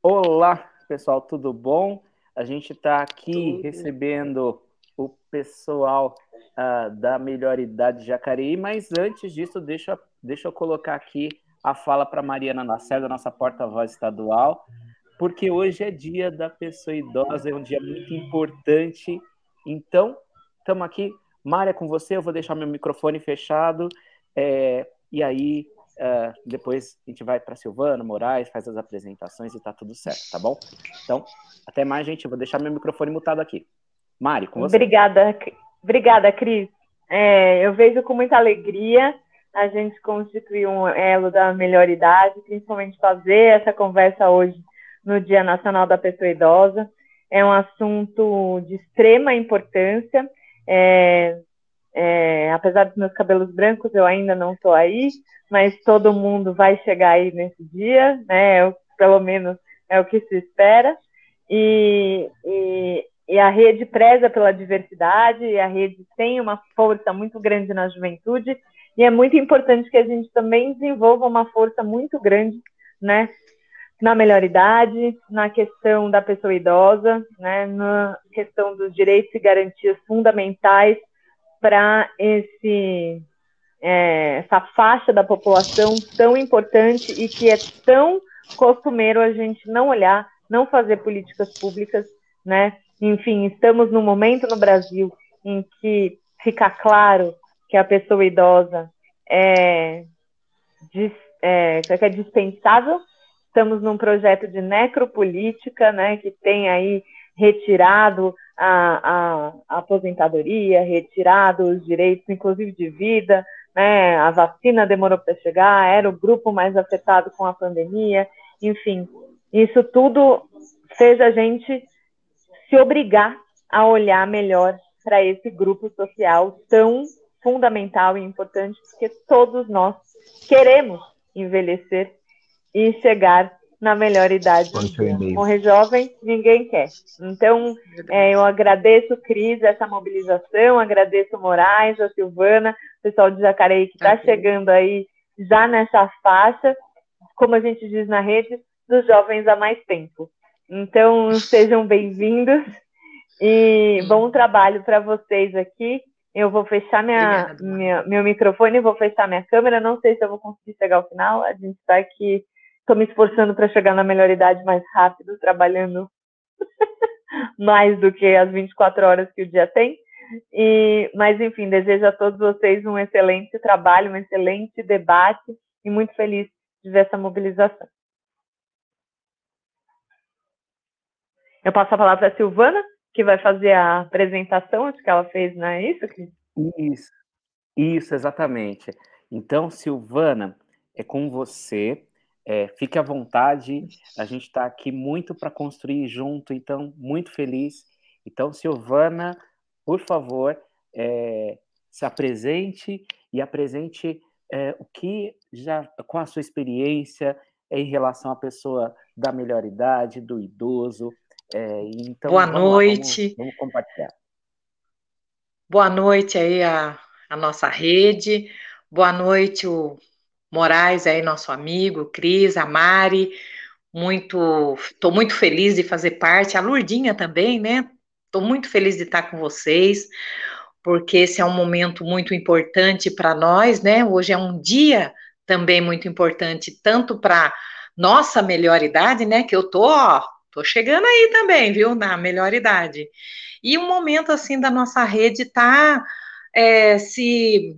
Olá, pessoal, tudo bom? A gente está aqui tudo. recebendo o pessoal uh, da Melhor Idade Jacareí, mas antes disso, deixa, deixa eu colocar aqui a fala para Mariana Lacerda, nossa porta-voz estadual, porque hoje é dia da pessoa idosa, é um dia muito importante. Então, estamos aqui. Mária, com você, eu vou deixar meu microfone fechado. É, e aí, uh, depois a gente vai para Silvana, Moraes, faz as apresentações e tá tudo certo, tá bom? Então, até mais, gente. Vou deixar meu microfone mutado aqui. Mari, com você. Obrigada, obrigada, Cris. É, eu vejo com muita alegria a gente constituir um elo da melhor idade, principalmente fazer essa conversa hoje no Dia Nacional da Pessoa Idosa. É um assunto de extrema importância. É, é, apesar dos meus cabelos brancos, eu ainda não estou aí, mas todo mundo vai chegar aí nesse dia, né? Eu, pelo menos é o que se espera. E, e, e, a rede preza pela diversidade, e a rede tem uma força muito grande na juventude, e é muito importante que a gente também desenvolva uma força muito grande, né? Na melhor idade, na questão da pessoa idosa, né? Na questão dos direitos e garantias fundamentais para esse é, essa faixa da população tão importante e que é tão costumeiro a gente não olhar, não fazer políticas públicas, né? Enfim, estamos num momento no Brasil em que fica claro que a pessoa idosa é, é, é dispensável. Estamos num projeto de necropolítica, né, que tem aí retirado a, a, aposentadoria, retirado os direitos, inclusive de vida, né? A vacina demorou para chegar, era o grupo mais afetado com a pandemia, enfim, isso tudo fez a gente se obrigar a olhar melhor para esse grupo social tão fundamental e importante, porque todos nós queremos envelhecer e chegar na melhor idade. Morrer jovem, ninguém quer. Então, é, eu agradeço, Cris, essa mobilização, agradeço Moraes, a Silvana, o pessoal de Jacareí que está chegando aí já nessa faixa, como a gente diz na rede, dos jovens há mais tempo. Então, sejam bem-vindos e bom trabalho para vocês aqui. Eu vou fechar minha, minha, meu microfone, vou fechar minha câmera. Não sei se eu vou conseguir chegar ao final. A gente está aqui Estou me esforçando para chegar na melhor idade mais rápido, trabalhando mais do que as 24 horas que o dia tem. E, mas, enfim, desejo a todos vocês um excelente trabalho, um excelente debate e muito feliz de ver essa mobilização. Eu passo a palavra para a Silvana, que vai fazer a apresentação, acho que ela fez, não é isso? Isso, isso, exatamente. Então, Silvana, é com você. É, fique à vontade, a gente está aqui muito para construir junto, então, muito feliz. Então, Silvana, por favor, é, se apresente e apresente é, o que já, com a sua experiência em relação à pessoa da melhor idade, do idoso. É, então, Boa noite. Lá, vamos, vamos, compartilhar. Boa noite aí a, a nossa rede. Boa noite, o Moraes aí, nosso amigo, Cris, a Mari, muito, estou muito feliz de fazer parte, a Lurdinha também, né? Estou muito feliz de estar com vocês, porque esse é um momento muito importante para nós, né? Hoje é um dia também muito importante, tanto para nossa melhor idade, né? Que eu tô, ó, tô chegando aí também, viu? Na melhor idade. E um momento assim da nossa rede tá é, se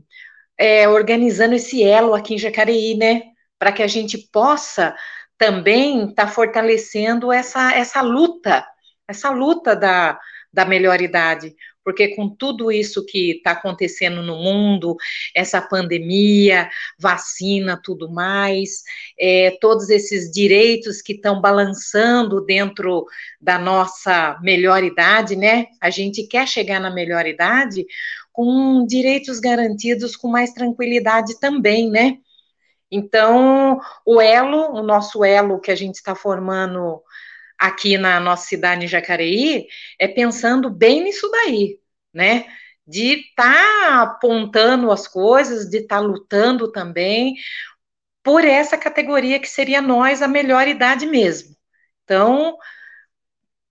é, organizando esse elo aqui em Jacareí, né? Para que a gente possa também estar tá fortalecendo essa, essa luta, essa luta da, da melhor idade, porque com tudo isso que está acontecendo no mundo, essa pandemia, vacina, tudo mais, é, todos esses direitos que estão balançando dentro da nossa melhor idade, né? A gente quer chegar na melhor idade com direitos garantidos com mais tranquilidade também, né? Então, o elo, o nosso elo que a gente está formando aqui na nossa cidade, em Jacareí, é pensando bem nisso daí, né? De estar tá apontando as coisas, de estar tá lutando também por essa categoria que seria nós a melhor idade mesmo. Então,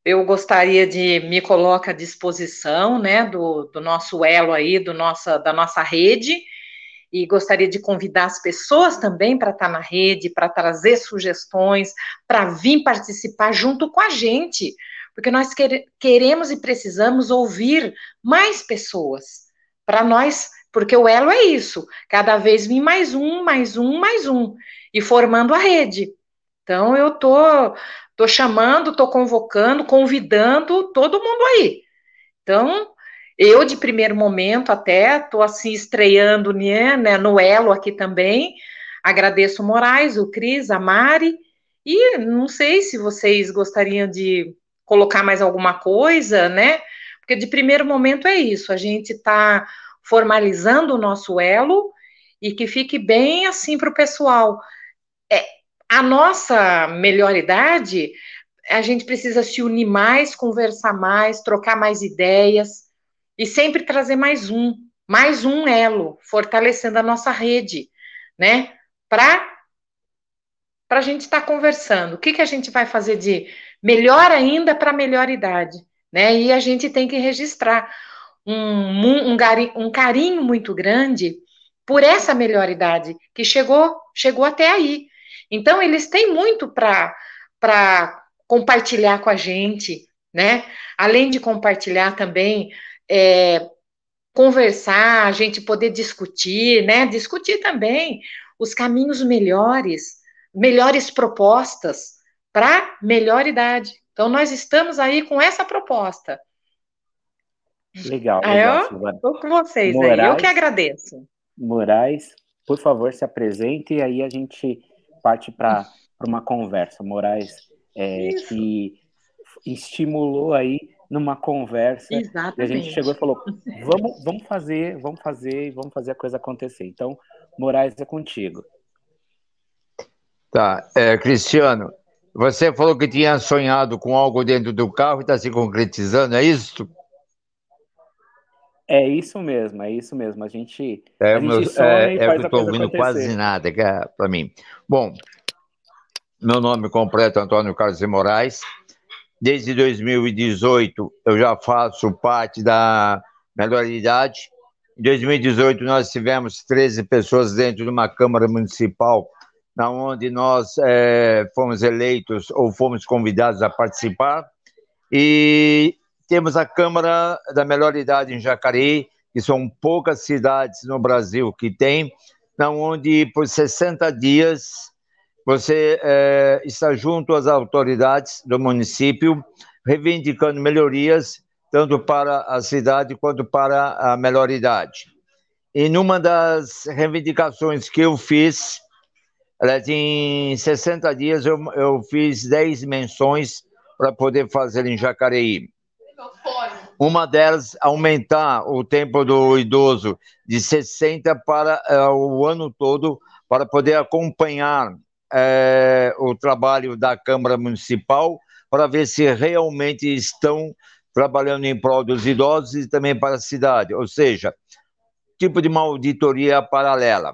eu gostaria de me colocar à disposição, né, do, do nosso elo aí, do nossa, da nossa rede, e gostaria de convidar as pessoas também para estar na rede, para trazer sugestões, para vir participar junto com a gente, porque nós queremos e precisamos ouvir mais pessoas, para nós, porque o elo é isso, cada vez vir mais um, mais um, mais um, e formando a rede. Então, eu tô, tô chamando, tô convocando, convidando todo mundo aí. Então, eu, de primeiro momento, até estou assim estreando né, né, no Elo aqui também. Agradeço o Moraes, o Cris, a Mari. E não sei se vocês gostariam de colocar mais alguma coisa, né? Porque de primeiro momento é isso, a gente está formalizando o nosso elo e que fique bem assim para o pessoal. É, a nossa melhor idade, a gente precisa se unir mais, conversar mais, trocar mais ideias e sempre trazer mais um, mais um elo, fortalecendo a nossa rede, né? Para para a gente estar tá conversando. O que, que a gente vai fazer de melhor ainda para melhor idade, né? E a gente tem que registrar um, um, um carinho muito grande por essa melhor idade que chegou chegou até aí. Então eles têm muito para compartilhar com a gente, né? Além de compartilhar também é, conversar, a gente poder discutir, né? Discutir também os caminhos melhores, melhores propostas para melhor idade. Então, nós estamos aí com essa proposta. Legal. Ah, legal eu estou com vocês Moraes, aí, eu que agradeço. Moraes, por favor, se apresente e aí a gente parte para uma conversa. Moraes, é, que estimulou aí numa conversa. Exatamente. E a gente chegou e falou: vamos, vamos fazer, vamos fazer, vamos fazer a coisa acontecer. Então, Moraes é contigo. Tá, é, Cristiano, você falou que tinha sonhado com algo dentro do carro e está se concretizando, é isso? É isso mesmo, é isso mesmo. A gente, é, a gente sonha é, e é que eu estou ouvindo quase nada é para mim. Bom, meu nome completo é Antônio Carlos de Moraes, Desde 2018 eu já faço parte da melhor idade. Em 2018 nós tivemos 13 pessoas dentro de uma Câmara Municipal, na onde nós é, fomos eleitos ou fomos convidados a participar. E temos a Câmara da Melhor Idade em Jacareí, que são poucas cidades no Brasil que tem, na onde por 60 dias você é, está junto às autoridades do município, reivindicando melhorias, tanto para a cidade quanto para a melhor idade. E numa das reivindicações que eu fiz, em 60 dias eu, eu fiz 10 menções para poder fazer em Jacareí. Uma delas, aumentar o tempo do idoso de 60 para uh, o ano todo, para poder acompanhar é, o trabalho da Câmara Municipal para ver se realmente estão trabalhando em prol dos idosos e também para a cidade, ou seja, tipo de uma auditoria paralela.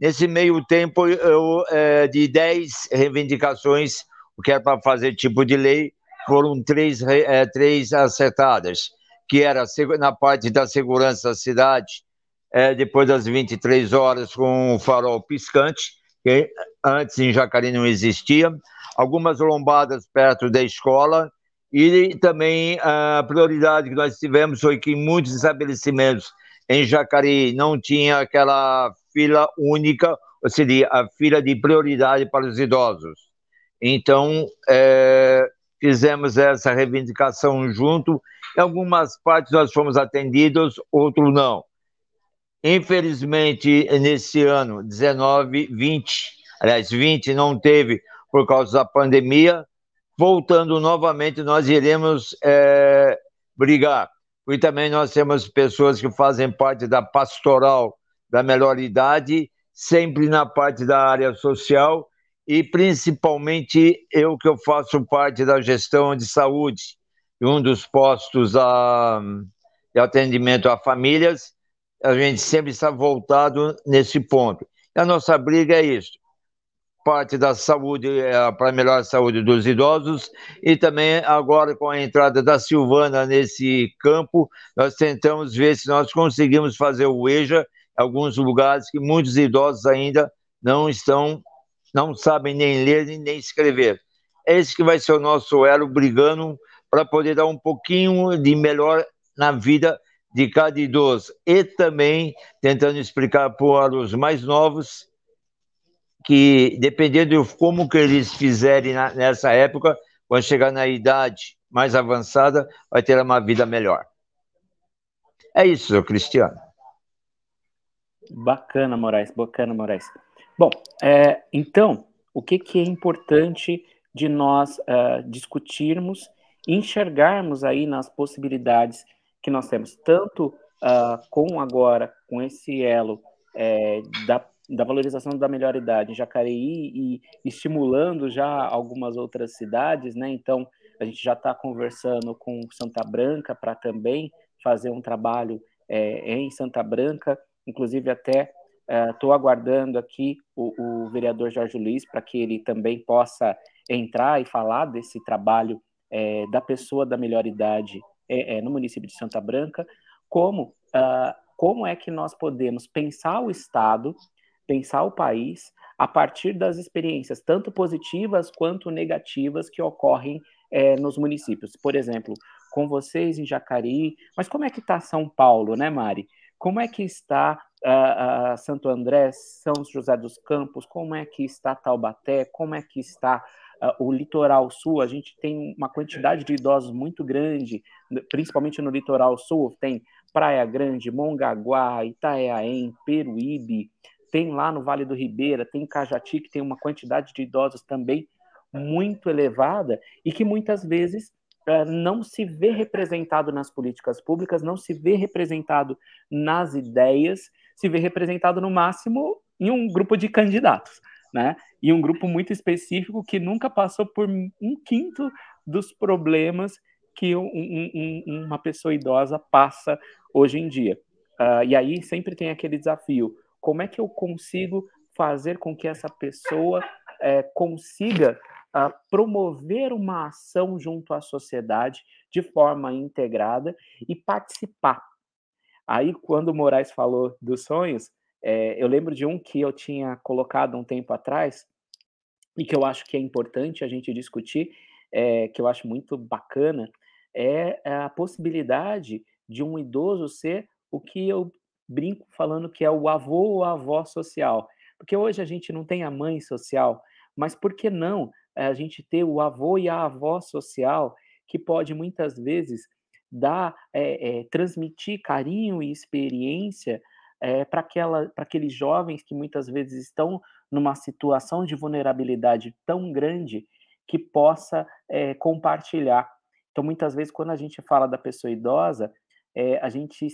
Nesse meio tempo, eu, é, de 10 reivindicações, o que era para fazer tipo de lei, foram três, é, três acertadas, que era na parte da segurança da cidade, é, depois das 23 horas com o farol piscante, que antes em Jacareí não existia, algumas lombadas perto da escola, e também a prioridade que nós tivemos foi que muitos estabelecimentos em Jacareí não tinha aquela fila única, ou seja, a fila de prioridade para os idosos. Então, é, fizemos essa reivindicação junto. Em algumas partes nós fomos atendidos, outros não. Infelizmente, nesse ano, 19, 20, aliás, 20 não teve por causa da pandemia. Voltando novamente, nós iremos é, brigar. E também nós temos pessoas que fazem parte da pastoral da melhor idade, sempre na parte da área social, e principalmente eu que eu faço parte da gestão de saúde, um dos postos a, de atendimento a famílias, a gente sempre está voltado nesse ponto. E a nossa briga é isso: parte da saúde, é, para melhorar a saúde dos idosos, e também agora com a entrada da Silvana nesse campo, nós tentamos ver se nós conseguimos fazer o EJA alguns lugares que muitos idosos ainda não estão, não sabem nem ler nem escrever. É esse que vai ser o nosso elo brigando para poder dar um pouquinho de melhor na vida de cada idoso e também tentando explicar para os mais novos que dependendo de como que eles fizerem na, nessa época, quando chegar na idade mais avançada, vai ter uma vida melhor. É isso, Cristiano. Bacana, Moraes, bacana, Moraes. Bom, é, então, o que, que é importante de nós uh, discutirmos, enxergarmos aí nas possibilidades que nós temos, tanto uh, com agora, com esse elo é, da, da valorização da melhor idade em Jacareí e estimulando já algumas outras cidades, né? Então, a gente já está conversando com Santa Branca para também fazer um trabalho é, em Santa Branca, inclusive até estou uh, aguardando aqui o, o, vereador Jorge Luiz para que ele também possa entrar e falar desse trabalho é, da pessoa da melhor idade é, é, no município de Santa Branca, como, uh, como é que nós podemos pensar o Estado, pensar o país, a partir das experiências, tanto positivas quanto negativas, que ocorrem é, nos municípios. Por exemplo, com vocês em Jacareí, mas como é que está São Paulo, né, Mari? Como é que está uh, uh, Santo André, São José dos Campos? Como é que está Taubaté? Como é que está uh, o litoral sul, a gente tem uma quantidade de idosos muito grande, principalmente no litoral sul, tem Praia Grande, Mongaguá, Itaiaém, Peruíbe, tem lá no Vale do Ribeira, tem Cajati, que tem uma quantidade de idosos também muito elevada e que muitas vezes não se vê representado nas políticas públicas, não se vê representado nas ideias, se vê representado no máximo em um grupo de candidatos né? E um grupo muito específico que nunca passou por um quinto dos problemas que um, um, uma pessoa idosa passa hoje em dia. Uh, e aí sempre tem aquele desafio: como é que eu consigo fazer com que essa pessoa é, consiga uh, promover uma ação junto à sociedade de forma integrada e participar? Aí, quando o Moraes falou dos sonhos, é, eu lembro de um que eu tinha colocado um tempo atrás e que eu acho que é importante a gente discutir, é, que eu acho muito bacana, é a possibilidade de um idoso ser o que eu brinco falando que é o avô ou a avó social. Porque hoje a gente não tem a mãe social, mas por que não a gente ter o avô e a avó social que pode muitas vezes dar, é, é, transmitir carinho e experiência é, para aqueles jovens que muitas vezes estão numa situação de vulnerabilidade tão grande que possa é, compartilhar. Então, muitas vezes, quando a gente fala da pessoa idosa, é, a gente,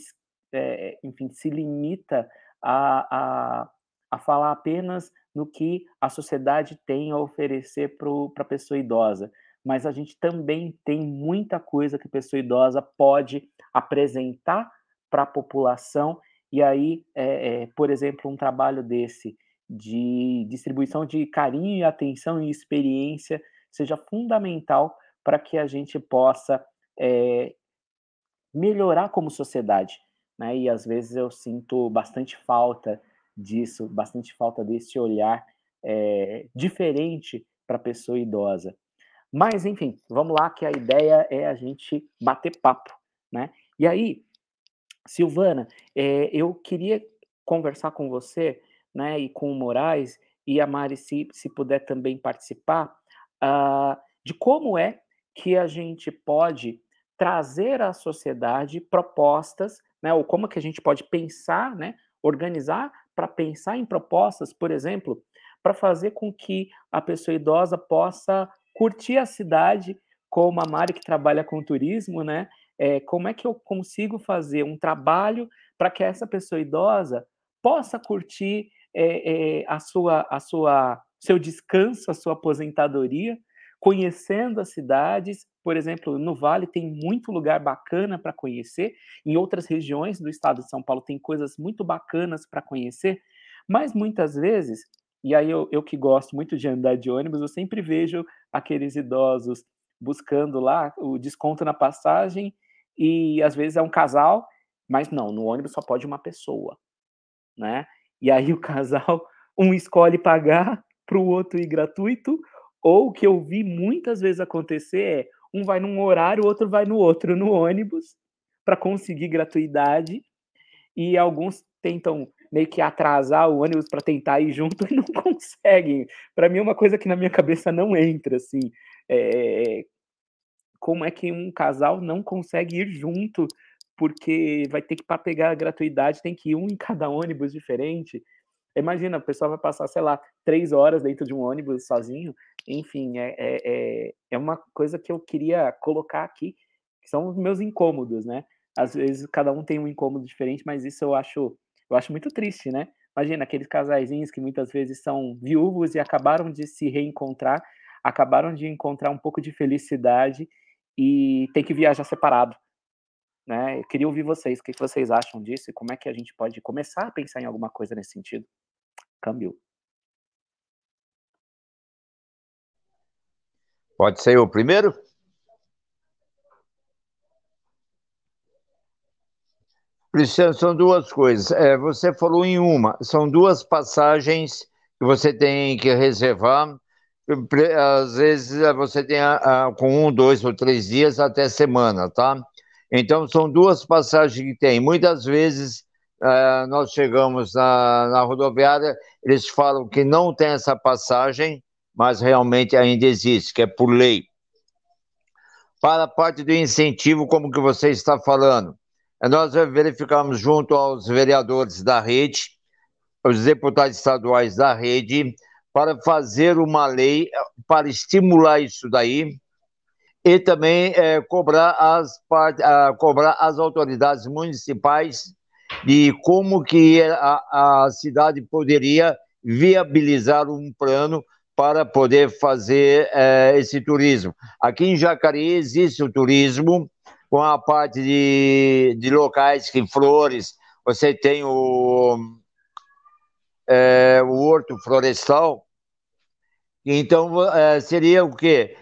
enfim, se limita a, a, a falar apenas no que a sociedade tem a oferecer para a pessoa idosa, mas a gente também tem muita coisa que a pessoa idosa pode apresentar para a população e aí, é, é, por exemplo, um trabalho desse de distribuição de carinho e atenção e experiência seja fundamental para que a gente possa é, melhorar como sociedade. Né? E às vezes eu sinto bastante falta disso, bastante falta desse olhar é, diferente para a pessoa idosa. Mas, enfim, vamos lá, que a ideia é a gente bater papo. Né? E aí, Silvana, é, eu queria conversar com você, né, e com o Moraes, e a Mari, se, se puder também participar, uh, de como é que a gente pode trazer à sociedade propostas, né, ou como que a gente pode pensar, né, organizar para pensar em propostas, por exemplo, para fazer com que a pessoa idosa possa curtir a cidade, como a Mari que trabalha com turismo, né, é, como é que eu consigo fazer um trabalho para que essa pessoa idosa possa curtir é, é, a sua, a sua, seu descanso, a sua aposentadoria, conhecendo as cidades. Por exemplo, no Vale tem muito lugar bacana para conhecer, em outras regiões do estado de São Paulo tem coisas muito bacanas para conhecer, mas muitas vezes E aí eu, eu que gosto muito de andar de ônibus, eu sempre vejo aqueles idosos buscando lá o desconto na passagem e às vezes é um casal, mas não, no ônibus só pode uma pessoa, né? E aí o casal, um escolhe pagar para o outro ir gratuito, ou o que eu vi muitas vezes acontecer é um vai num horário, o outro vai no outro no ônibus para conseguir gratuidade, e alguns tentam meio que atrasar o ônibus para tentar ir junto e não conseguem. Para mim é uma coisa que na minha cabeça não entra, assim. É, como é que um casal não consegue ir junto porque vai ter que para pegar a gratuidade tem que ir um em cada ônibus diferente. Imagina, a pessoa vai passar, sei lá, três horas dentro de um ônibus sozinho. Enfim, é, é, é, é uma coisa que eu queria colocar aqui, que são os meus incômodos, né? Às vezes cada um tem um incômodo diferente, mas isso eu acho eu acho muito triste, né? Imagina aqueles casaizinhos que muitas vezes são viúvos e acabaram de se reencontrar, acabaram de encontrar um pouco de felicidade e tem que viajar separado. Né? Eu queria ouvir vocês, o que vocês acham disso e como é que a gente pode começar a pensar em alguma coisa nesse sentido. Câmbio. Pode ser o primeiro? Cristiano, são duas coisas. É, você falou em uma, são duas passagens que você tem que reservar. Às vezes é, você tem a, a, com um, dois ou três dias até semana, tá? Então são duas passagens que tem. Muitas vezes é, nós chegamos na, na rodoviária, eles falam que não tem essa passagem, mas realmente ainda existe, que é por lei. Para a parte do incentivo, como que você está falando? nós verificamos junto aos vereadores da rede, os deputados estaduais da rede, para fazer uma lei para estimular isso daí e também é, cobrar, as, uh, cobrar as autoridades municipais de como que a, a cidade poderia viabilizar um plano para poder fazer é, esse turismo. Aqui em Jacareí existe o turismo, com a parte de, de locais que flores, você tem o, é, o horto florestal. Então, é, seria o quê?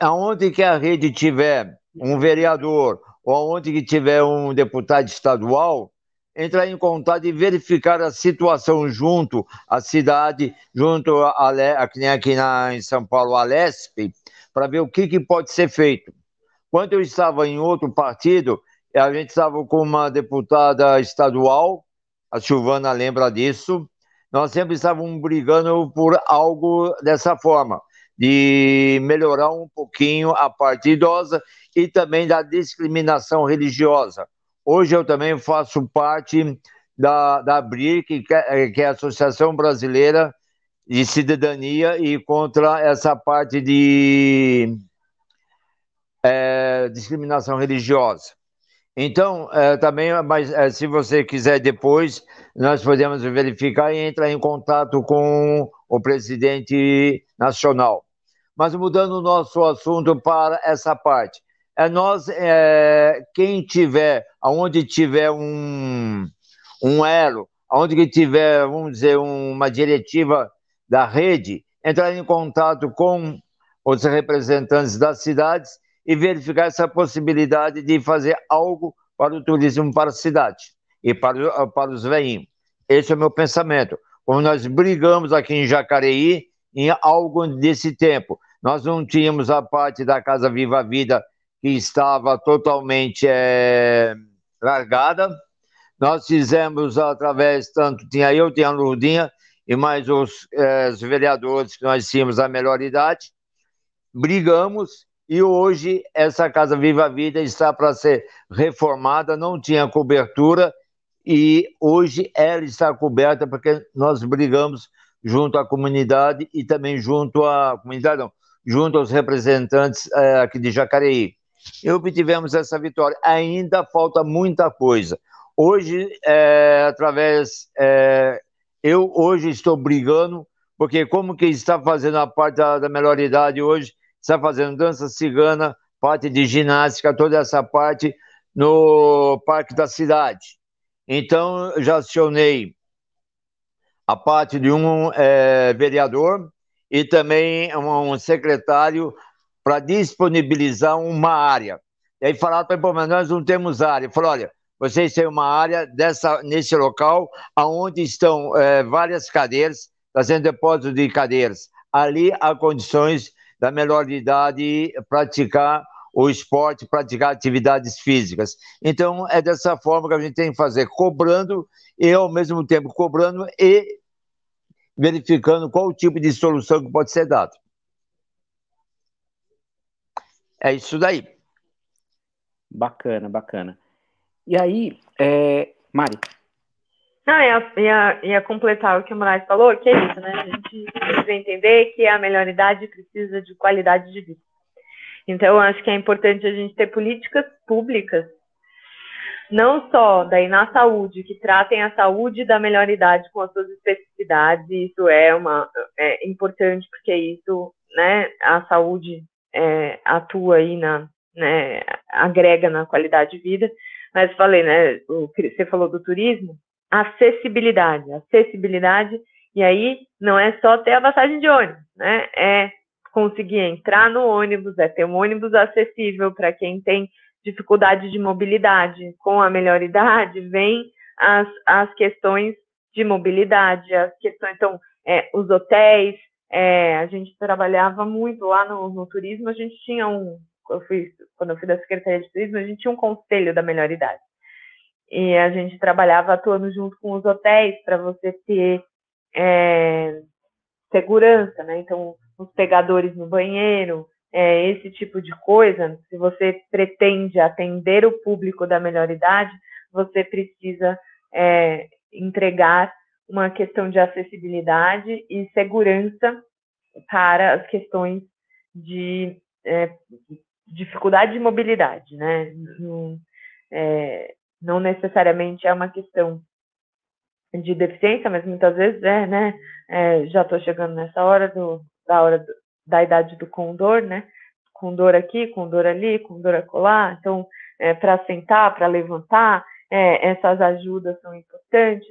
Aonde que a rede tiver um vereador ou aonde que tiver um deputado estadual, entrar em contato e verificar a situação junto à cidade, junto a, a, aqui na, em São Paulo, a LESP, para ver o que, que pode ser feito. Quando eu estava em outro partido, a gente estava com uma deputada estadual, a Silvana lembra disso, nós sempre estávamos brigando por algo dessa forma, de melhorar um pouquinho a parte idosa e também da discriminação religiosa. Hoje eu também faço parte da, da BRIC, é, que é a Associação Brasileira de Cidadania e contra essa parte de é, discriminação religiosa. Então, é, também, mas é, se você quiser depois, nós podemos verificar e entrar em contato com o presidente nacional. Mas mudando o nosso assunto para essa parte, é nós, é, quem tiver, aonde tiver um, um elo, aonde que tiver, vamos dizer, uma diretiva da rede, entrar em contato com os representantes das cidades e verificar essa possibilidade de fazer algo para o turismo para a cidade e para, para os veinhos. Esse é o meu pensamento. Como nós brigamos aqui em Jacareí em algo desse tempo. Nós não tínhamos a parte da Casa Viva Vida que estava totalmente é, largada. Nós fizemos através, tanto tinha eu, tinha a Lurdinha e mais os, é, os vereadores que nós tínhamos a melhor idade. Brigamos e hoje essa Casa Viva a Vida está para ser reformada, não tinha cobertura e hoje ela está coberta porque nós brigamos junto à comunidade e também junto à comunidade, não, junto aos representantes é, aqui de Jacareí. E obtivemos essa vitória. Ainda falta muita coisa. Hoje, é, através, é, eu hoje estou brigando porque como que está fazendo a parte da, da melhor idade hoje, está fazendo dança cigana, parte de ginástica, toda essa parte no Parque da Cidade. Então, já acionei a parte de um é, vereador e também um secretário para disponibilizar uma área. E aí falaram para mim, mas nós não temos área. Falou, olha, vocês têm uma área dessa, nesse local onde estão é, várias cadeiras, fazendo depósito de cadeiras. Ali há condições da melhor de idade praticar o esporte, praticar atividades físicas. Então, é dessa forma que a gente tem que fazer, cobrando e, ao mesmo tempo, cobrando e verificando qual o tipo de solução que pode ser dado. É isso daí. Bacana, bacana. E aí, é... Mari? Não, ia, ia, ia completar o que o Moraes falou, que é isso, né? A gente precisa entender que a melhor idade precisa de qualidade de vida. Então, acho que é importante a gente ter políticas públicas, não só daí na saúde, que tratem a saúde da melhor idade com as suas especificidades, e isso é uma é importante porque isso, né, a saúde é, atua aí na, né, agrega na qualidade de vida. Mas falei, né, o, você falou do turismo, acessibilidade, acessibilidade, e aí não é só ter a passagem de ônibus, né, é conseguir entrar no ônibus, é ter um ônibus acessível para quem tem dificuldade de mobilidade. Com a melhor idade, vem as, as questões de mobilidade, as questões, então, é, os hotéis, é, a gente trabalhava muito lá no, no, turismo, a gente tinha um, eu fui, quando eu fui da Secretaria de Turismo, a gente tinha um conselho da melhor idade. E a gente trabalhava atuando junto com os hotéis para você ter é, segurança, né? Então, os pegadores no banheiro, é, esse tipo de coisa, se você pretende atender o público da melhor idade, você precisa é, entregar uma questão de acessibilidade e segurança para as questões de é, dificuldade de mobilidade, né? Não, é, não necessariamente é uma questão de deficiência, mas muitas vezes é, né? É, já estou chegando nessa hora do, da hora do, da idade do condor, né? Condor aqui, condor ali, condor acolá. Então, é, para sentar, para levantar, é, essas ajudas são importantes.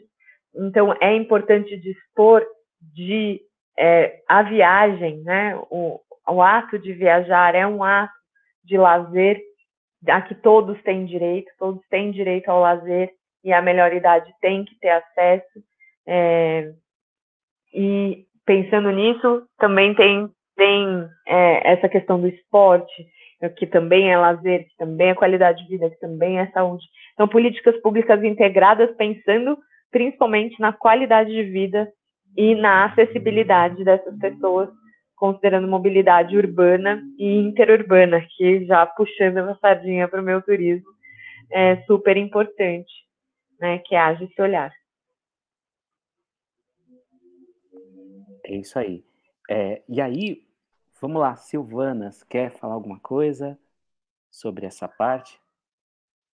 Então, é importante dispor de é, a viagem, né? O, o ato de viajar é um ato de lazer a que todos têm direito, todos têm direito ao lazer e a melhor idade tem que ter acesso. É, e pensando nisso, também tem, tem é, essa questão do esporte, que também é lazer, que também é qualidade de vida, que também é saúde. Então, políticas públicas integradas pensando principalmente na qualidade de vida e na acessibilidade dessas pessoas, considerando mobilidade urbana e interurbana, que já puxando a sardinha para o meu turismo, é super importante, né, que haja esse olhar. É isso aí. É, e aí, vamos lá, Silvanas, quer falar alguma coisa sobre essa parte?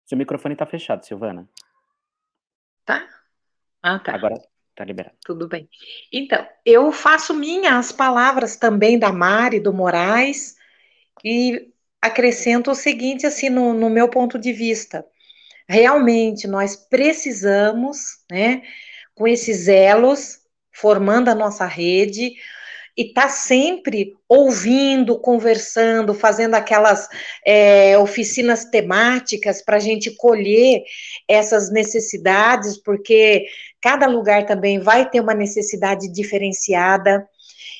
Seu microfone está fechado, Silvana. Tá. Ah, tá. Agora tá liberado. Tudo bem. Então, eu faço minhas palavras também da Mari, do Moraes, e acrescento o seguinte, assim, no, no meu ponto de vista. Realmente, nós precisamos, né, com esses elos, formando a nossa rede, e tá sempre ouvindo, conversando, fazendo aquelas é, oficinas temáticas para a gente colher essas necessidades, porque cada lugar também vai ter uma necessidade diferenciada.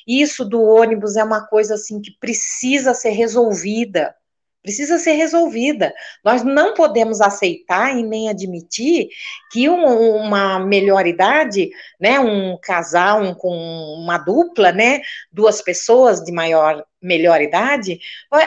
Isso do ônibus é uma coisa assim que precisa ser resolvida precisa ser resolvida. Nós não podemos aceitar e nem admitir que um, uma melhor idade, né, um casal um, com uma dupla, né, duas pessoas de maior melhor idade,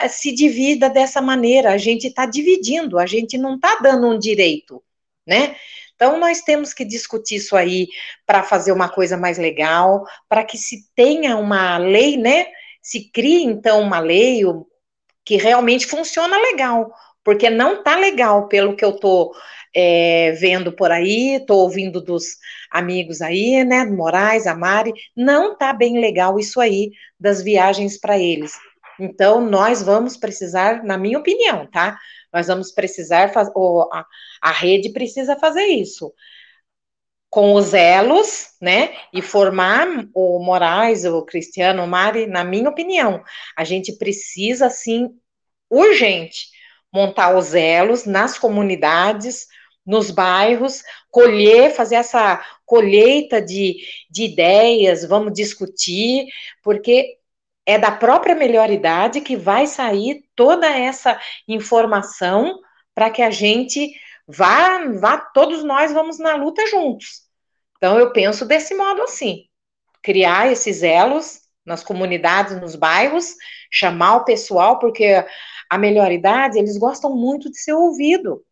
se divida dessa maneira. A gente está dividindo, a gente não está dando um direito, né? Então, nós temos que discutir isso aí para fazer uma coisa mais legal, para que se tenha uma lei, né? Se crie, então, uma lei, que realmente funciona legal, porque não tá legal pelo que eu tô é, vendo por aí, tô ouvindo dos amigos aí, né, Moraes, a Mari, não tá bem legal isso aí das viagens para eles. Então, nós vamos precisar, na minha opinião, tá? Nós vamos precisar, a, a rede precisa fazer isso. Com os elos, né? E formar o Moraes, o Cristiano, o Mari, na minha opinião, a gente precisa, assim, urgente, montar os elos nas comunidades, nos bairros, colher, fazer essa colheita de, de ideias, vamos discutir, porque é da própria melhoridade que vai sair toda essa informação para que a gente vá, vá, todos nós vamos na luta juntos. Então, eu penso desse modo assim: criar esses elos nas comunidades, nos bairros, chamar o pessoal, porque a melhoridade, eles gostam muito de ser ouvido.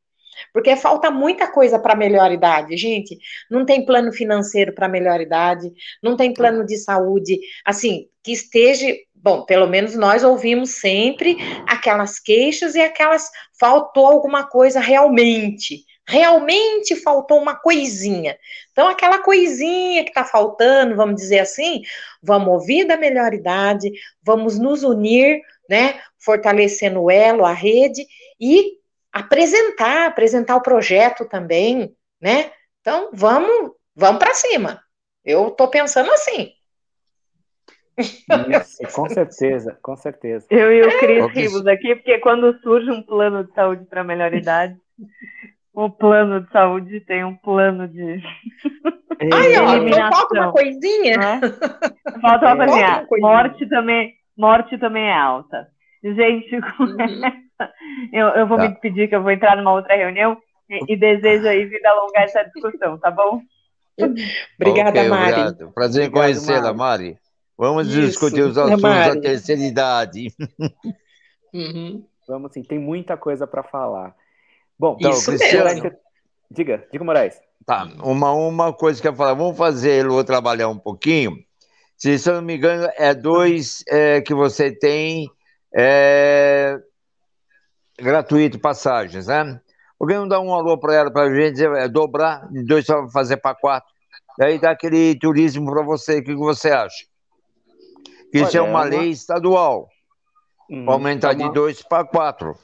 Porque falta muita coisa para melhor idade, gente. Não tem plano financeiro para melhor idade, não tem plano de saúde, assim, que esteja. Bom, pelo menos nós ouvimos sempre aquelas queixas e aquelas. Faltou alguma coisa realmente. Realmente faltou uma coisinha. Então, aquela coisinha que está faltando, vamos dizer assim, vamos ouvir da melhor idade, vamos nos unir, né? Fortalecendo o elo, a rede e apresentar, apresentar o projeto também, né? Então, vamos, vamos para cima. Eu estou pensando assim. Isso, com certeza, com certeza. Eu e o Cris rimos aqui, porque quando surge um plano de saúde para melhor idade, o plano de saúde tem um plano de. Ai, ó, falta uma coisinha. Né? Falta uma coisinha. Morte também, morte também é alta. Gente, com uhum. essa, eu, eu vou tá. me despedir, que eu vou entrar numa outra reunião e, e desejo aí vida longa essa discussão, tá bom? Obrigada, okay, Mari. Obrigado. Prazer em conhecê-la, Mari. Vamos Isso. discutir os assuntos é, da terceira idade. Uhum. Vamos sim, tem muita coisa para falar. Bom, então, Isso Cristiano, diga, diga, Moraes. Tá, uma, uma coisa que eu falar, vamos fazer o trabalhar um pouquinho. Se, se eu não me engano, é dois é, que você tem é, gratuito passagens, né? Alguém não dá um alô para ela, para a gente dizer, é, dobrar de dois para fazer para quatro. Daí dá aquele turismo para você, o que você acha? Isso é uma, lei estadual. Hum, aumentar é uma... de dois para quatro.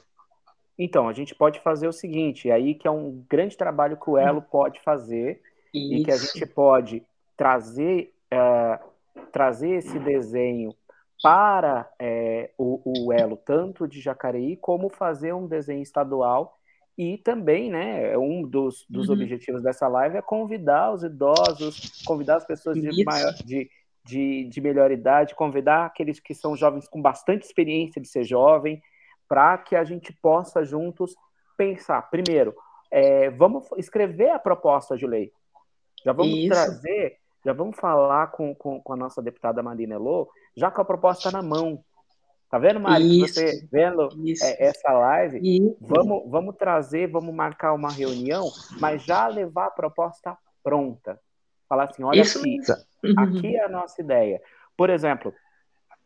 Então, a gente pode fazer o seguinte, aí que é um grande trabalho que o Elo pode fazer Isso. e que a gente pode trazer, uh, trazer esse desenho para é, o, o, elo tanto de Jacareí como fazer um desenho estadual e também, né, um dos, dos uhum. objetivos dessa live é convidar os idosos, convidar as pessoas de, maior, de, de, de melhor idade, convidar aqueles que são jovens com bastante experiência de ser jovem, para que a gente possa juntos pensar. Primeiro, é, vamos escrever a proposta de lei. Já vamos Isso. trazer, já vamos falar com, com, com a nossa deputada Marina Elô já com a proposta na mão. Tá vendo, Mari? Isso, você vendo é, essa live, isso. vamos, vamos trazer, vamos marcar uma reunião, mas já levar a proposta pronta. Falar assim, olha isso. aqui, uhum. aqui é a nossa ideia. Por exemplo,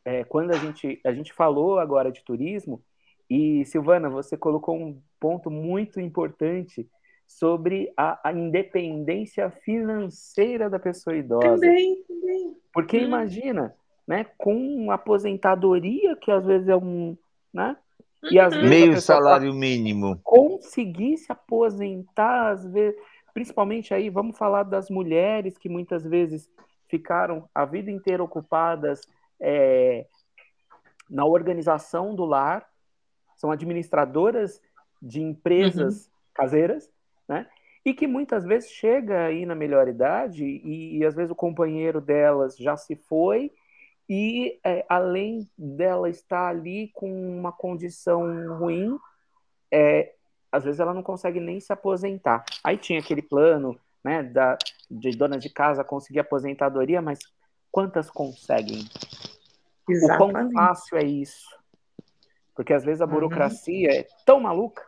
é, quando a gente, a gente falou agora de turismo, e Silvana, você colocou um ponto muito importante sobre a, a independência financeira da pessoa idosa. Também, também. Porque hum. imagina, né, com aposentadoria, que às vezes é um. Né, e às vezes Meio salário mínimo. Conseguir se aposentar, às vezes, principalmente aí, vamos falar das mulheres que muitas vezes ficaram a vida inteira ocupadas é, na organização do lar, são administradoras de empresas uhum. caseiras, né? E que muitas vezes chega aí na melhor idade e, e às vezes o companheiro delas já se foi e é, além dela estar ali com uma condição ruim, é, às vezes ela não consegue nem se aposentar. Aí tinha aquele plano né, da, de dona de casa conseguir aposentadoria, mas quantas conseguem? Exatamente. O quão fácil é isso? Porque às vezes a uhum. burocracia uhum. é tão maluca,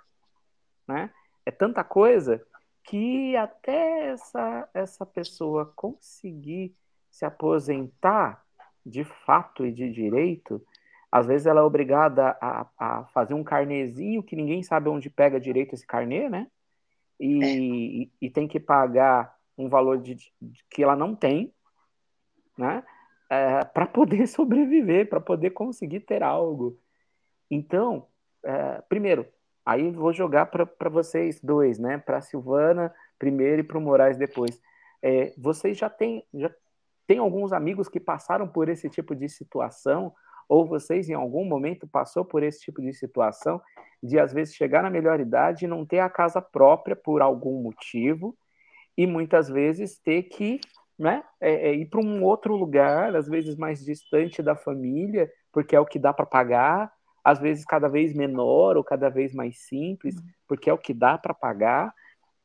né? É tanta coisa que até essa, essa pessoa conseguir se aposentar, de fato e de direito, às vezes ela é obrigada a, a fazer um carnezinho que ninguém sabe onde pega direito esse carnê, né? E, é. e, tem que pagar um valor de, de que ela não tem, né? É, para poder sobreviver, para poder conseguir ter algo. Então, é, primeiro, aí vou jogar para vocês dois, né? Para Silvana primeiro e para o Moraes depois. É, vocês já têm, já tem alguns amigos que passaram por esse tipo de situação, ou vocês em algum momento passou por esse tipo de situação, de às vezes chegar na melhor idade e não ter a casa própria por algum motivo, e muitas vezes ter que né, é, é ir para um outro lugar, às vezes mais distante da família, porque é o que dá para pagar, às vezes cada vez menor ou cada vez mais simples, porque é o que dá para pagar.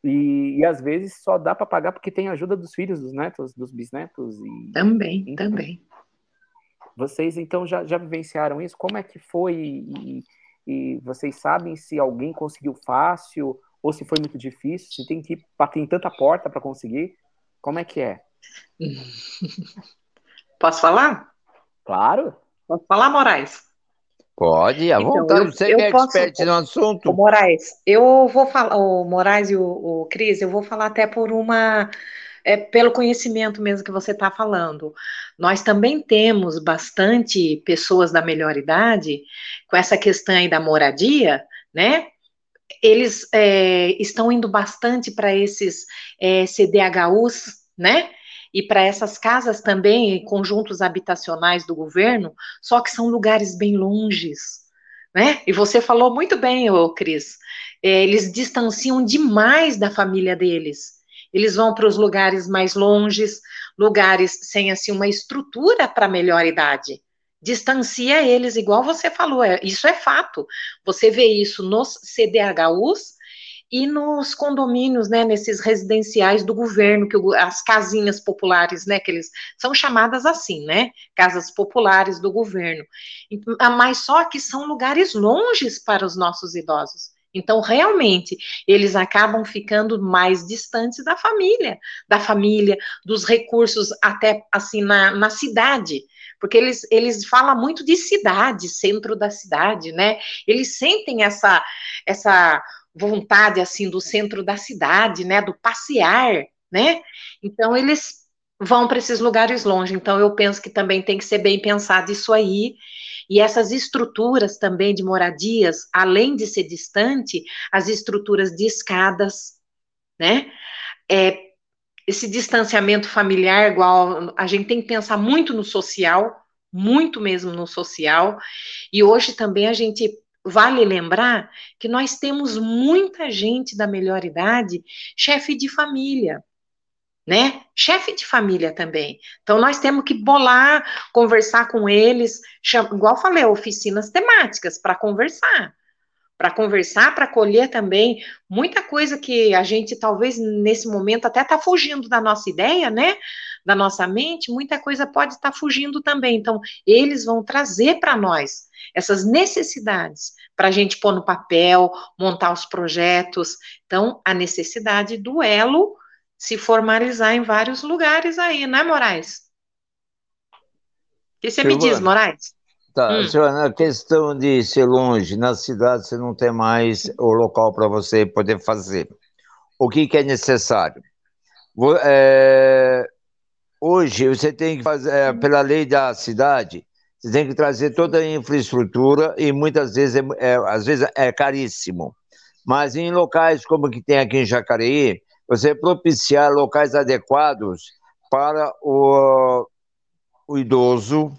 E, e, às vezes só dá para pagar porque tem ajuda dos filhos, dos netos, dos bisnetos. E, também, também. Vocês então já, já vivenciaram isso? Como é que foi? E, e, vocês sabem se alguém conseguiu fácil ou se foi muito difícil? Se tem que bater em tanta porta para conseguir? Como é que é? Posso falar? Claro. Posso falar, Moraes? Pode, à então, vontade. Eu, Você eu que é posso, expert no assunto. O Moraes, eu vou falar, o Moraes e o, o Cris, eu vou falar até por uma. É, pelo conhecimento mesmo que você está falando. Nós também temos bastante pessoas da melhor idade com essa questão aí da moradia, né? Eles é, estão indo bastante para esses é, CDHUs, né? e para essas casas também, conjuntos habitacionais do governo, só que são lugares bem longes, né? E você falou muito bem, ô Cris, é, eles distanciam demais da família deles. Eles vão para os lugares mais longes, lugares sem assim uma estrutura para melhor idade. Distancia eles, igual você falou, é, isso é fato. Você vê isso nos CDHUs, e nos condomínios, né, nesses residenciais do governo, que as casinhas populares, né, que eles são chamadas assim, né, casas populares do governo. Mas só que são lugares longes para os nossos idosos. Então, realmente, eles acabam ficando mais distantes da família, da família, dos recursos até assim na, na cidade porque eles, eles falam muito de cidade, centro da cidade, né? Eles sentem essa, essa vontade assim do centro da cidade, né, do passear, né? Então eles vão para esses lugares longe. Então eu penso que também tem que ser bem pensado isso aí. E essas estruturas também de moradias, além de ser distante, as estruturas de escadas, né? É, esse distanciamento familiar, igual a gente tem que pensar muito no social, muito mesmo no social. E hoje também a gente Vale lembrar que nós temos muita gente da melhor idade, chefe de família, né? Chefe de família também. Então, nós temos que bolar, conversar com eles, chama, igual falei, oficinas temáticas para conversar. Para conversar, para colher também muita coisa que a gente talvez nesse momento até está fugindo da nossa ideia, né? Da nossa mente, muita coisa pode estar tá fugindo também. Então, eles vão trazer para nós essas necessidades para a gente pôr no papel, montar os projetos. Então, a necessidade do elo se formalizar em vários lugares aí, né, Moraes? O que você Silvana, me diz, Moraes? Tá, hum. Silvana, a questão de ser longe, na cidade você não tem mais o local para você poder fazer. O que, que é necessário? É, hoje você tem que fazer, é, pela lei da cidade, você tem que trazer toda a infraestrutura e muitas vezes é, é, às vezes é caríssimo. Mas em locais como que tem aqui em Jacareí, você propiciar locais adequados para o, o idoso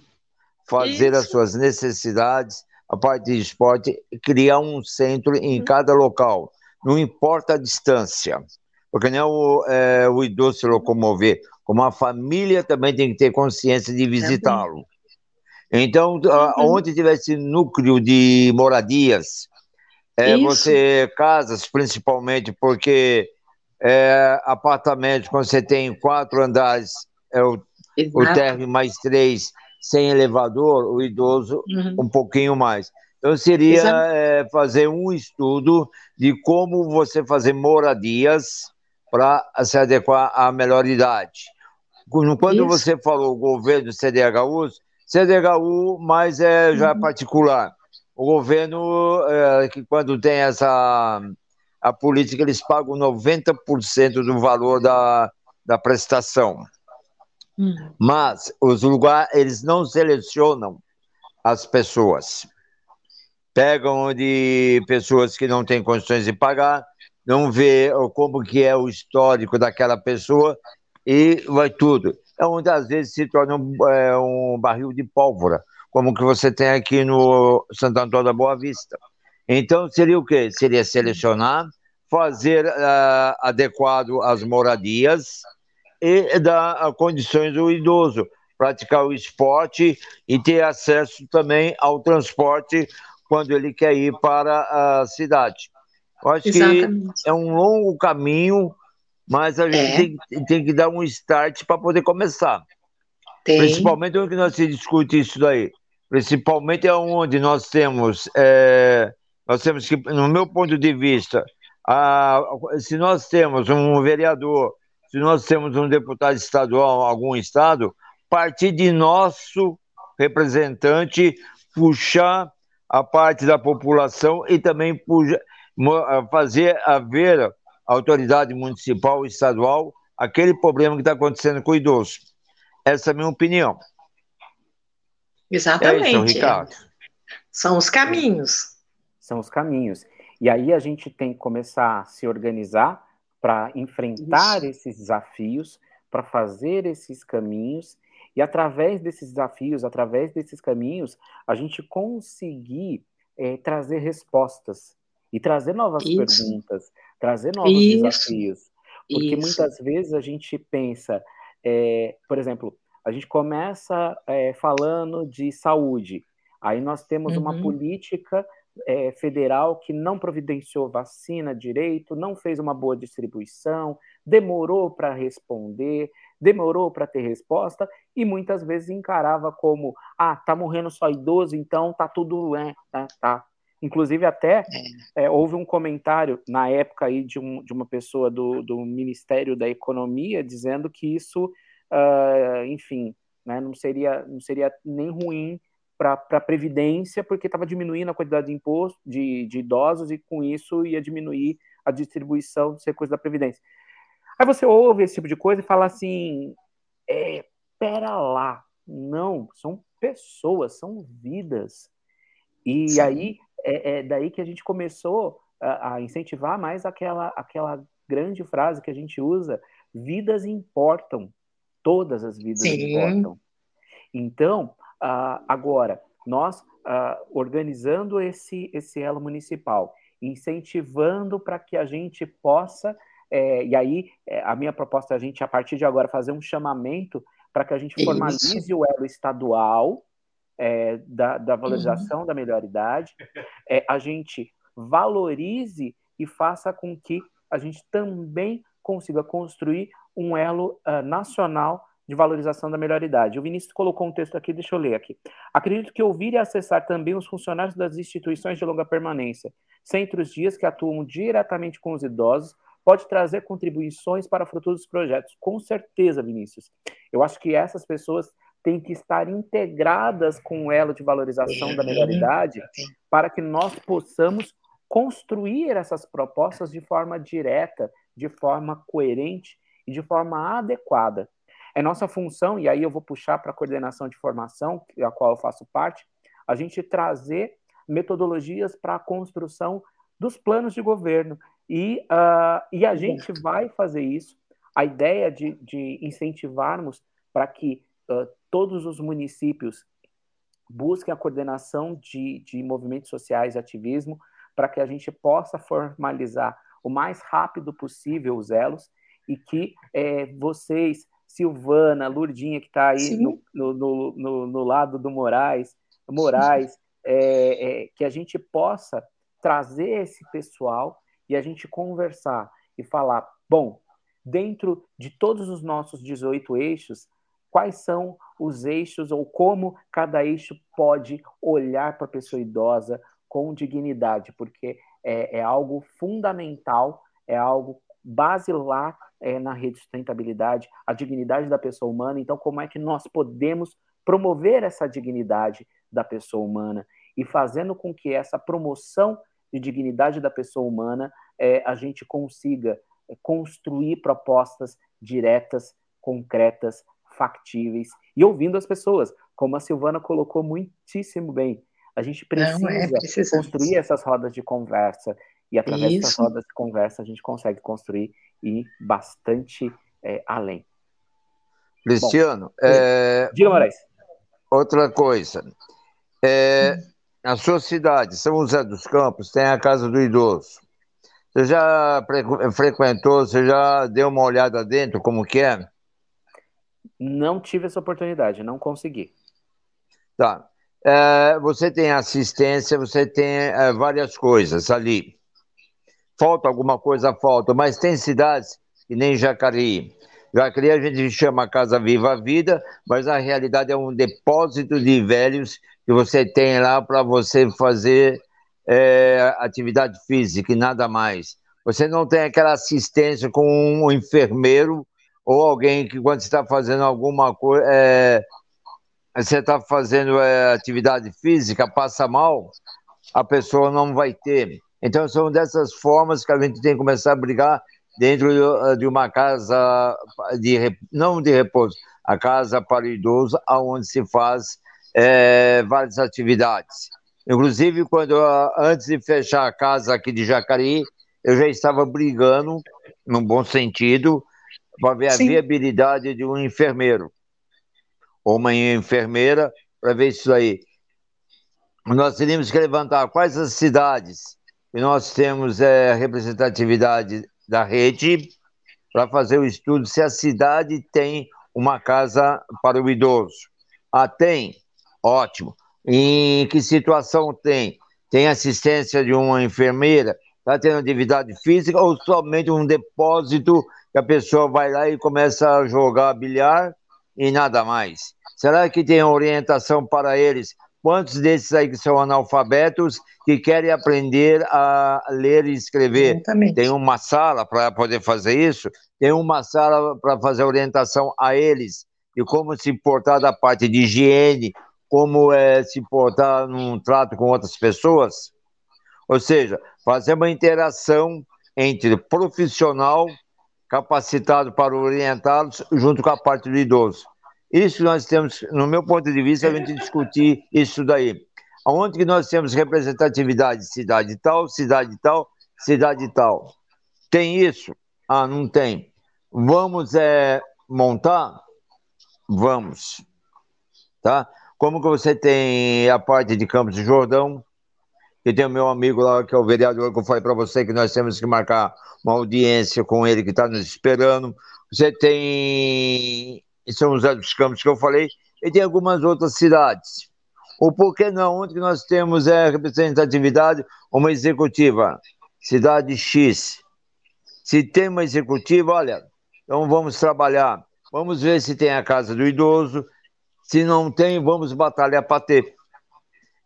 fazer Isso. as suas necessidades, a parte de esporte, criar um centro em uhum. cada local, não importa a distância, porque nem o, é, o idoso se locomover, como a família também tem que ter consciência de visitá-lo. Então, uhum. onde tivesse núcleo de moradias, é, você casas principalmente, porque é, apartamentos, quando você tem quatro andares, é o, o térreo mais três, sem elevador, o idoso uhum. um pouquinho mais. Então, seria é, fazer um estudo de como você fazer moradias para se adequar à melhor idade. Quando Isso. você falou governo CDHUs, CDHU, mas é já uhum. particular. O governo, é, que quando tem essa a política, eles pagam 90% do valor da, da prestação. Uhum. Mas os lugares, eles não selecionam as pessoas. Pegam de pessoas que não têm condições de pagar, não vê como que é o histórico daquela pessoa e vai tudo. É onde às vezes se torna um, é, um barril de pólvora, como que você tem aqui no Santo Antônio da Boa Vista. Então seria o quê? Seria selecionar, fazer uh, adequado às moradias e dar uh, condições ao idoso praticar o esporte e ter acesso também ao transporte quando ele quer ir para a cidade. Eu acho Exatamente. que é um longo caminho, mas a gente é. tem, tem, que dar um start para poder começar. Tem. Principalmente onde nós se discute isso daí. Principalmente é onde nós temos, é, nós temos que, no meu ponto de vista, a, se nós temos um vereador, se nós temos um deputado estadual, algum estado, partir de nosso representante puxar a parte da população e também fazer haver a autoridade municipal e estadual aquele problema que está acontecendo com o idoso. Essa é a minha opinião. Exatamente. É isso, Ricardo. São os caminhos. São os caminhos. E aí a gente tem que começar a se organizar para enfrentar isso. esses desafios, para fazer esses caminhos e através desses desafios, através desses caminhos, a gente conseguir é, trazer respostas e trazer novas Isso. perguntas, trazer novos Isso. desafios. Porque muitas vezes a gente pensa, é, por exemplo, a gente começa é, falando de saúde, aí nós temos uhum. uma política é, federal que não providenciou vacina direito, não fez uma boa distribuição, demorou para responder, demorou para ter resposta e muitas vezes encarava como ah tá morrendo só idoso então tá tudo é tá, tá. inclusive até é. Houve um comentário na época aí de, um, de uma pessoa do, do Ministério da Economia dizendo que isso uh, enfim né, não seria não seria nem ruim para a Previdência, porque estava diminuindo a quantidade de imposto de, de idosos e com isso ia diminuir a distribuição dos recursos da Previdência. Aí você ouve esse tipo de coisa e fala assim: é, pera lá, não, são pessoas, são vidas. E Sim. aí é, é, daí que a gente começou a, a, incentivar mais aquela, aquela grande frase que a gente usa: vidas importam, todas as vidas Sim. importam. Então, uh, agora, nós uh, organizando esse, esse elo municipal, incentivando para que a gente possa é, e aí, é, a minha proposta é a gente, a partir de agora, fazer um chamamento para que a gente formalize Isso. o elo estadual é, da, da, valorização uhum. da melhor idade, é, a gente valorize e faça com que a gente também consiga construir um elo uh, nacional de valorização da melhor idade. O Vinícius colocou um texto aqui, deixa eu ler aqui. Acredito que ouvir e acessar também os funcionários das instituições de longa permanência, centros dias que atuam diretamente com os idosos, pode trazer contribuições para futuros projetos. Com certeza, Vinícius. Eu acho que essas pessoas têm que estar integradas com o elo de valorização da melhoridade para que nós possamos construir essas propostas de forma direta, de forma coerente e de forma adequada. É nossa função, e aí eu vou puxar para a coordenação de formação, a qual eu faço parte, a gente trazer metodologias para a construção dos planos de governo. E, uh, e a gente vai fazer isso. A ideia de, de incentivarmos para que uh, todos os municípios busquem a coordenação de, de movimentos sociais e ativismo, para que a gente possa formalizar o mais rápido possível os elos e que é, vocês, Silvana, Lurdinha, que está aí no, no, no, no, lado do Moraes, Moraes, é, é, que a gente possa trazer esse pessoal e a gente conversar e falar, bom, dentro de todos os nossos 18 eixos, quais são os eixos ou como cada eixo pode olhar para a pessoa idosa com dignidade, porque é, é, algo fundamental, é algo basilar é, na rede de sustentabilidade, a dignidade da pessoa humana. Então, como é que nós podemos promover essa dignidade da pessoa humana e fazendo com que essa promoção de dignidade da pessoa humana, é, a gente consiga é, construir propostas diretas, concretas, factíveis e ouvindo as pessoas, como a Silvana colocou muitíssimo bem. A gente precisa Não, é, construir essas rodas de conversa e através Isso. dessas rodas de conversa a gente consegue construir e bastante é, além. Cristiano, Bom, é... diga, Moraes. Outra coisa, é, na sua cidade, São José dos Campos, tem a Casa do Idoso. Você já frequentou, você já deu uma olhada dentro, como que é? Não tive essa oportunidade, não consegui. Tá. É, você tem assistência, você tem é, várias coisas ali. Falta alguma coisa, falta, mas tem cidades que nem Jacareí. Jacareí a gente chama Casa Viva a Vida, mas na realidade é um depósito de velhos que você tem lá para você fazer é, atividade física e nada mais. Você não tem aquela assistência com um enfermeiro ou alguém que, quando está fazendo alguma coisa, é, você está fazendo é, atividade física, passa mal, a pessoa não vai ter. Então, são dessas formas que a gente tem que começar a brigar dentro de uma casa, de, não de repouso, a casa para o idoso, onde se faz é, várias atividades. Inclusive, quando antes de fechar a casa aqui de Jacareí, eu já estava brigando, num bom sentido, para ver a Sim. viabilidade de um enfermeiro ou uma enfermeira para ver isso aí. Nós teríamos que levantar quais as cidades que nós temos é, representatividade da rede para fazer o estudo se a cidade tem uma casa para o idoso. Ah, tem? Ótimo. Em que situação tem? Tem assistência de uma enfermeira? Está tendo atividade física ou somente um depósito que a pessoa vai lá e começa a jogar bilhar e nada mais? Será que tem orientação para eles? Quantos desses aí que são analfabetos que querem aprender a ler e escrever? Exatamente. Tem uma sala para poder fazer isso? Tem uma sala para fazer orientação a eles de como se portar da parte de higiene, como é, se portar num trato com outras pessoas. Ou seja, fazer uma interação entre profissional capacitado para orientá-los junto com a parte do idoso. Isso nós temos, no meu ponto de vista, a gente discutir isso daí. Onde que nós temos representatividade? Cidade tal, cidade tal, cidade tal. Tem isso? Ah, não tem. Vamos é, montar? Vamos. Tá? Como que você tem a parte de Campos do Jordão, que tem o meu amigo lá, que é o vereador, que eu falei para você que nós temos que marcar uma audiência com ele que está nos esperando. Você tem em São José dos Campos, que eu falei, e tem algumas outras cidades. Ou por que não? Onde que nós temos é, representatividade, uma executiva? Cidade X. Se tem uma executiva, olha, então vamos trabalhar. Vamos ver se tem a casa do idoso, se não tem, vamos batalhar para ter.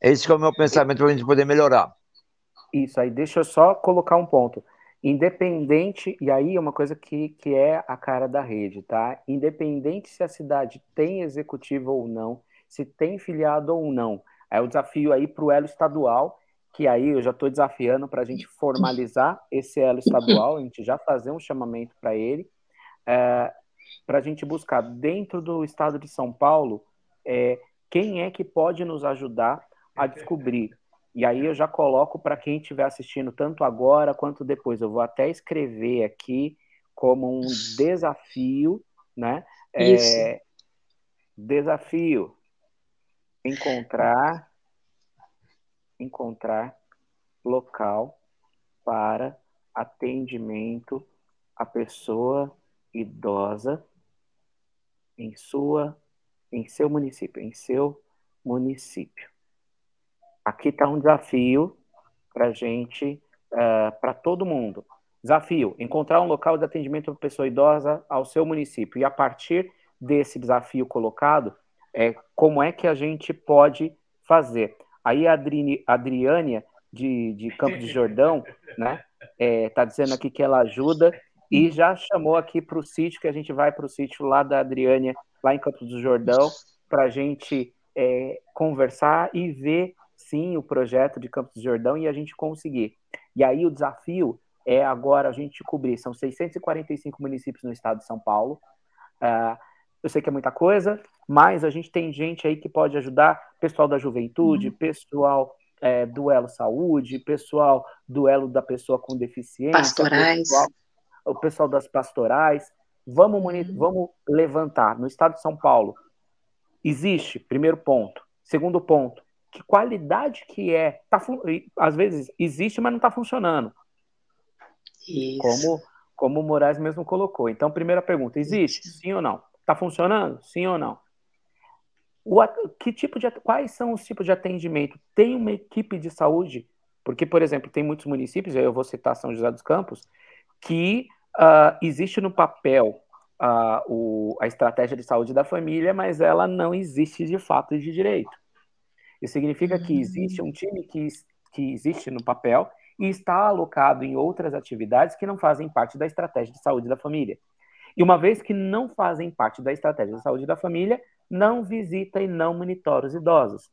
Esse é o meu pensamento para a gente poder melhorar. Isso, aí deixa eu só colocar um ponto. Independente, e aí é uma coisa que, que é a cara da rede, tá? Independente se a cidade tem executivo ou não, se tem filiado ou não. É o desafio aí para o elo estadual, que aí eu já estou desafiando para a gente formalizar esse elo estadual, a gente já fazer um chamamento para ele, é, para a gente buscar dentro do estado de São Paulo é, quem é que pode nos ajudar a descobrir. E aí eu já coloco para quem estiver assistindo tanto agora quanto depois. Eu vou até escrever aqui como um desafio, né? Isso. É, desafio encontrar encontrar local para atendimento à pessoa idosa em sua em seu município, em seu município. Aqui está um desafio para gente, uh, para todo mundo. Desafio: encontrar um local de atendimento para pessoa idosa ao seu município. E a partir desse desafio colocado, é, como é que a gente pode fazer? Aí a Adri, Adriânia, de, de Campos de Jordão, né, é, tá dizendo aqui que ela ajuda e já chamou aqui para o sítio, que a gente vai para o sítio lá da Adriânia lá em Campos do Jordão, para a gente é, conversar e ver, sim, o projeto de Campos do Jordão e a gente conseguir. E aí o desafio é agora a gente cobrir, são 645 municípios no estado de São Paulo. Uh, eu sei que é muita coisa, mas a gente tem gente aí que pode ajudar, pessoal da juventude, uhum. pessoal é, do Elo Saúde, pessoal do Elo da pessoa com deficiência, pastorais. Pessoal, o pessoal das pastorais Vamos, vamos levantar. No estado de São Paulo, existe, primeiro ponto. Segundo ponto, que qualidade que é. Tá, às vezes existe, mas não está funcionando. Isso. Como, como o Moraes mesmo colocou. Então, primeira pergunta: existe? Sim ou não? Está funcionando? Sim ou não? O, que tipo de, quais são os tipos de atendimento? Tem uma equipe de saúde? Porque, por exemplo, tem muitos municípios, eu vou citar São José dos Campos, que uh, existe no papel uh, o, a estratégia de saúde da família, mas ela não existe de fato e de direito. Isso significa que existe um time que, que existe no papel e está alocado em outras atividades que não fazem parte da estratégia de saúde da família. E uma vez que não fazem parte da estratégia de saúde da família, não visita e não monitora os idosos.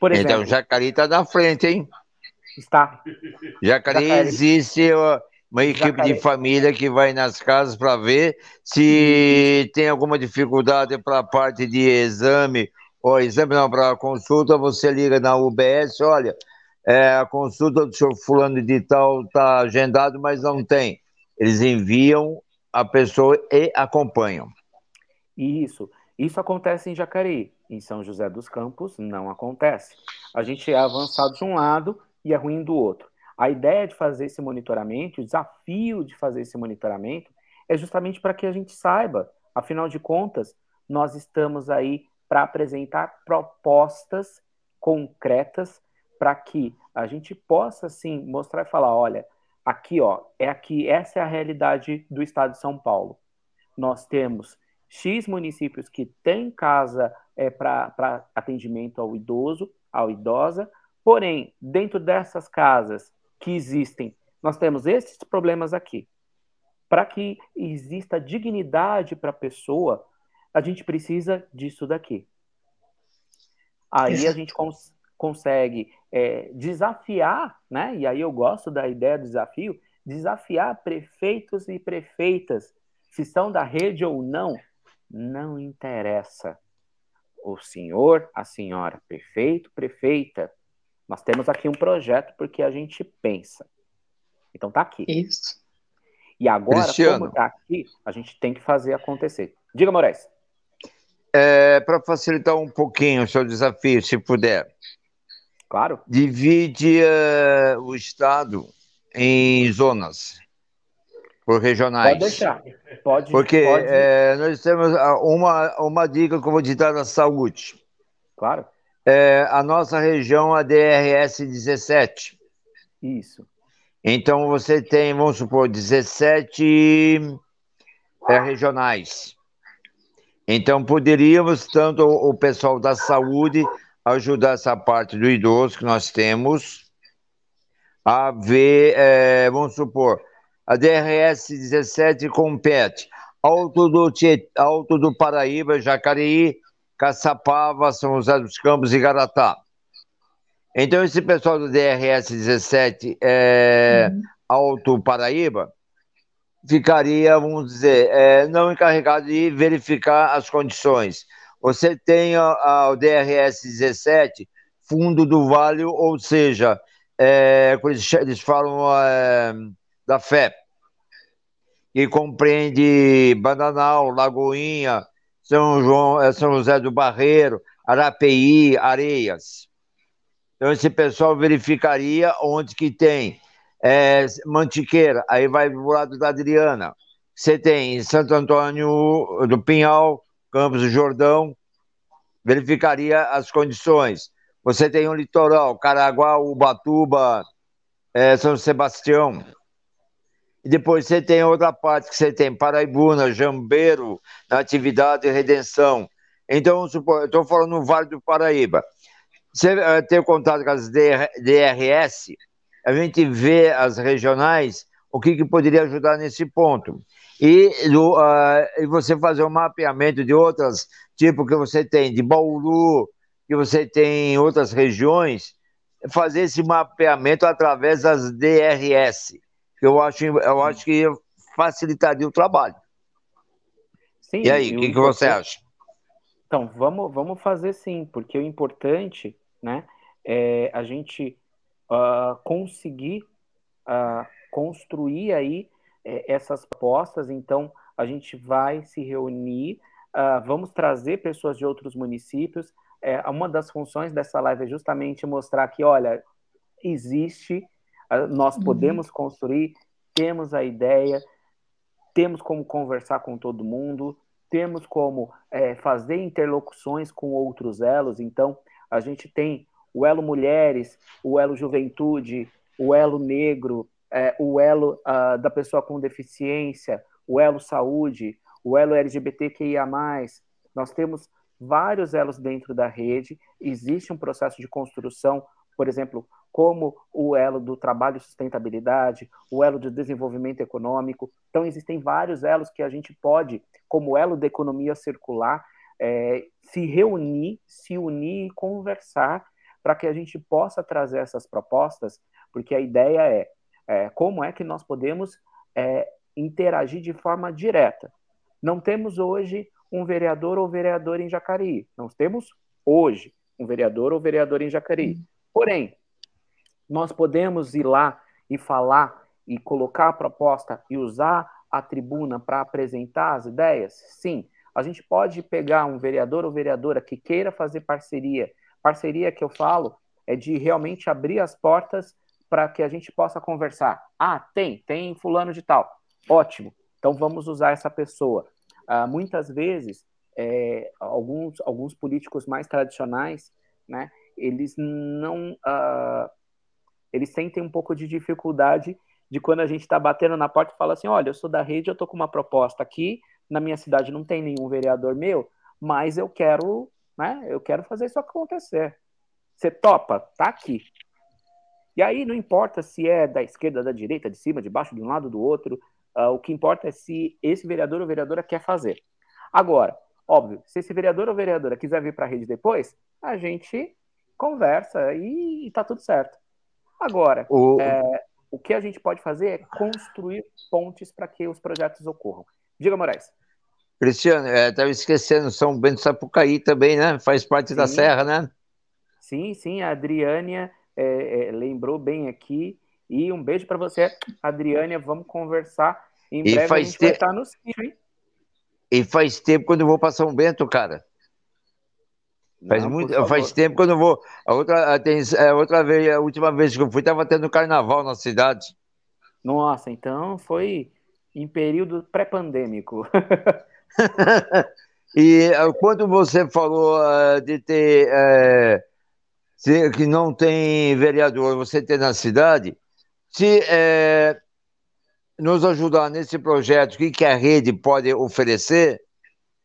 Por então, exemplo, então, Jacareí está na frente, hein? Está. Jacareí, Jacareí. existe uma equipe Jacareí. de família que vai nas casas para ver se tem alguma dificuldade para a parte de exame, ou exame não, para consulta, você liga na UBS, olha, é, a consulta do senhor fulano de tal está agendado, mas não tem. Eles enviam a pessoa e acompanham. Isso. Isso acontece em Jacareí. Em São José dos Campos, não acontece. A gente é avançado de um lado e é ruim do outro. A ideia de fazer esse monitoramento, o desafio de fazer esse monitoramento, é justamente para que a gente saiba, afinal de contas, nós estamos aí para apresentar propostas concretas para que a gente possa, sim, mostrar e falar: olha, aqui, ó, é aqui, essa é a realidade do estado de São Paulo. Nós temos X municípios que têm casa é, para atendimento ao idoso, ao idosa, porém, dentro dessas casas que existem, nós temos esses problemas aqui. Para que exista dignidade para a pessoa, a gente precisa disso daqui. Aí a gente cons consegue é, desafiar, né? E aí eu gosto da ideia do desafio, desafiar prefeitos e prefeitas, se são da rede ou não, não interessa. O senhor, a senhora, prefeito, prefeita, nós temos aqui um projeto porque a gente pensa. Então tá aqui. Isso. E agora, Cristiano. como tá aqui, a gente tem que fazer acontecer. Diga, Moraes. É, Para facilitar um pouquinho o seu desafio, se puder. Claro. Divide uh, o estado em zonas, por regionais. Pode deixar. Pode. Porque pode... É, nós temos ah, uma, uma dica que eu vou ditar da saúde. Claro é, a nossa região, a DRS 17. Isso. Então você tem, vamos supor, 17 é, regionais. Então poderíamos, tanto o pessoal da saúde, ajudar essa parte do idoso que nós temos, a ver, é, vamos supor, a DRS 17 compete Alto do, Alto do Paraíba, Jacareí, Caçapava, São José dos Campos e Garatá. Então, esse pessoal do DRS 17 é, uhum. Alto Paraíba ficaria, vamos dizer, é, não encarregado de verificar as condições. Você tem a, o DRS 17, fundo do vale, ou seja, é, eles falam é, da fé, que compreende Bananal, Lagoinha, são João, é, São José do Barreiro, Arapeí, Areias. Então esse pessoal verificaria onde que tem é, Mantiqueira, aí vai pro lado da Adriana. Você tem Santo Antônio do Pinhal, Campos do Jordão, verificaria as condições. Você tem o litoral, Caraguá, Ubatuba, é, São Sebastião, e depois você tem outra parte que você tem Paraibuna, Jambeiro, Natividade e Redenção. Então, estou falando no Vale do Paraíba. Você uh, tem contato com as DRS, a gente vê as regionais, o que, que poderia ajudar nesse ponto. E, uh, e você fazer um mapeamento de outras, tipo que você tem de Bauru, que você tem em outras regiões, fazer esse mapeamento através das DRS eu acho, eu acho que facilitaria o trabalho. Sim, e aí, o que, que você acha? Então, vamos, vamos fazer sim, porque o importante né, é a gente uh, conseguir uh, construir aí é, essas propostas. Então, a gente vai se reunir, uh, vamos trazer pessoas de outros municípios. É, uma das funções dessa live é justamente mostrar que, olha, existe, nós uhum. podemos construir, temos a ideia, temos como conversar com todo mundo, temos como é, fazer interlocuções com outros elos. Então, a gente tem o elo mulheres, o elo juventude, o elo negro, é, o elo uh, da pessoa com deficiência, o elo saúde, o elo LGBTQIA. Nós temos vários elos dentro da rede, existe um processo de construção, por exemplo, como o elo do trabalho e sustentabilidade, o elo do desenvolvimento econômico. Então, existem vários elos que a gente pode, como elo da economia circular, é, se reunir, se unir e conversar para que a gente possa trazer essas propostas, porque a ideia é, é como é que nós podemos é, interagir de forma direta. Não temos hoje um vereador ou vereadora em Jacareí. Nós temos hoje um vereador ou vereadora em Jacareí. Porém, nós podemos ir lá e falar e colocar a proposta e usar a tribuna para apresentar as ideias? Sim. A gente pode pegar um vereador ou vereadora que queira fazer parceria. Parceria que eu falo é de realmente abrir as portas para que a gente possa conversar. Ah, tem, tem fulano de tal. Ótimo. Então vamos usar essa pessoa. Ah, muitas vezes, é, alguns, alguns políticos mais tradicionais, né, eles não. Ah, eles sentem um pouco de dificuldade de quando a gente está batendo na porta e fala assim: olha, eu sou da rede, eu estou com uma proposta aqui, na minha cidade não tem nenhum vereador meu, mas eu quero, né, eu quero fazer isso acontecer. Você topa? Tá aqui. E aí não importa se é da esquerda, da direita, de cima, de baixo, de um lado, do outro, uh, o que importa é se esse vereador ou vereadora quer fazer. Agora, óbvio, se esse vereador ou vereadora quiser vir para a rede depois, a gente conversa e, está tudo certo. Agora, o... É, o que a gente pode fazer é construir pontes para que os projetos ocorram. Diga, Moraes. Cristiano, estava é, esquecendo, São Bento Sapucaí também, né? Faz parte sim. da Serra, né? Sim, sim, a Adriânia é, é, lembrou bem aqui. E um beijo para você, Adriânia. Vamos conversar. Em e breve faz a gente te... vai estar no sítio, hein? E faz tempo quando eu vou para São Bento, cara. Faz, não, muito, faz tempo que eu não vou. A outra, tem, a é, outra vez, a última vez que eu fui, estava tendo carnaval na cidade. Nossa, então foi em período pré-pandêmico. e é, quando você falou uh, de ter se, que não tem vereador, você tem na cidade, se uh, nos ajudar nesse projeto, o que, que a rede pode oferecer,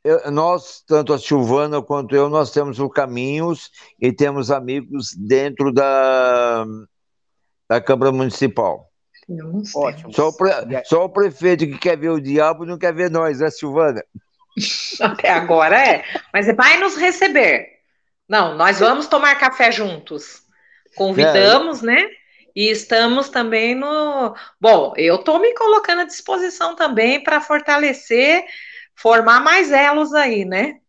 eu, nós, tanto a Silvana quanto eu, nós temos o Caminhos e temos amigos dentro da, da Câmara Municipal. Ótimo. Só o, pre, só o prefeito que quer ver o diabo não quer ver nós, né, Silvana? Até agora é. Mas vai nos receber. Não, nós vamos tomar café juntos. Convidamos, é. né? E estamos também no. Bom, eu estou me colocando à disposição também para fortalecer formar mais elos aí, né?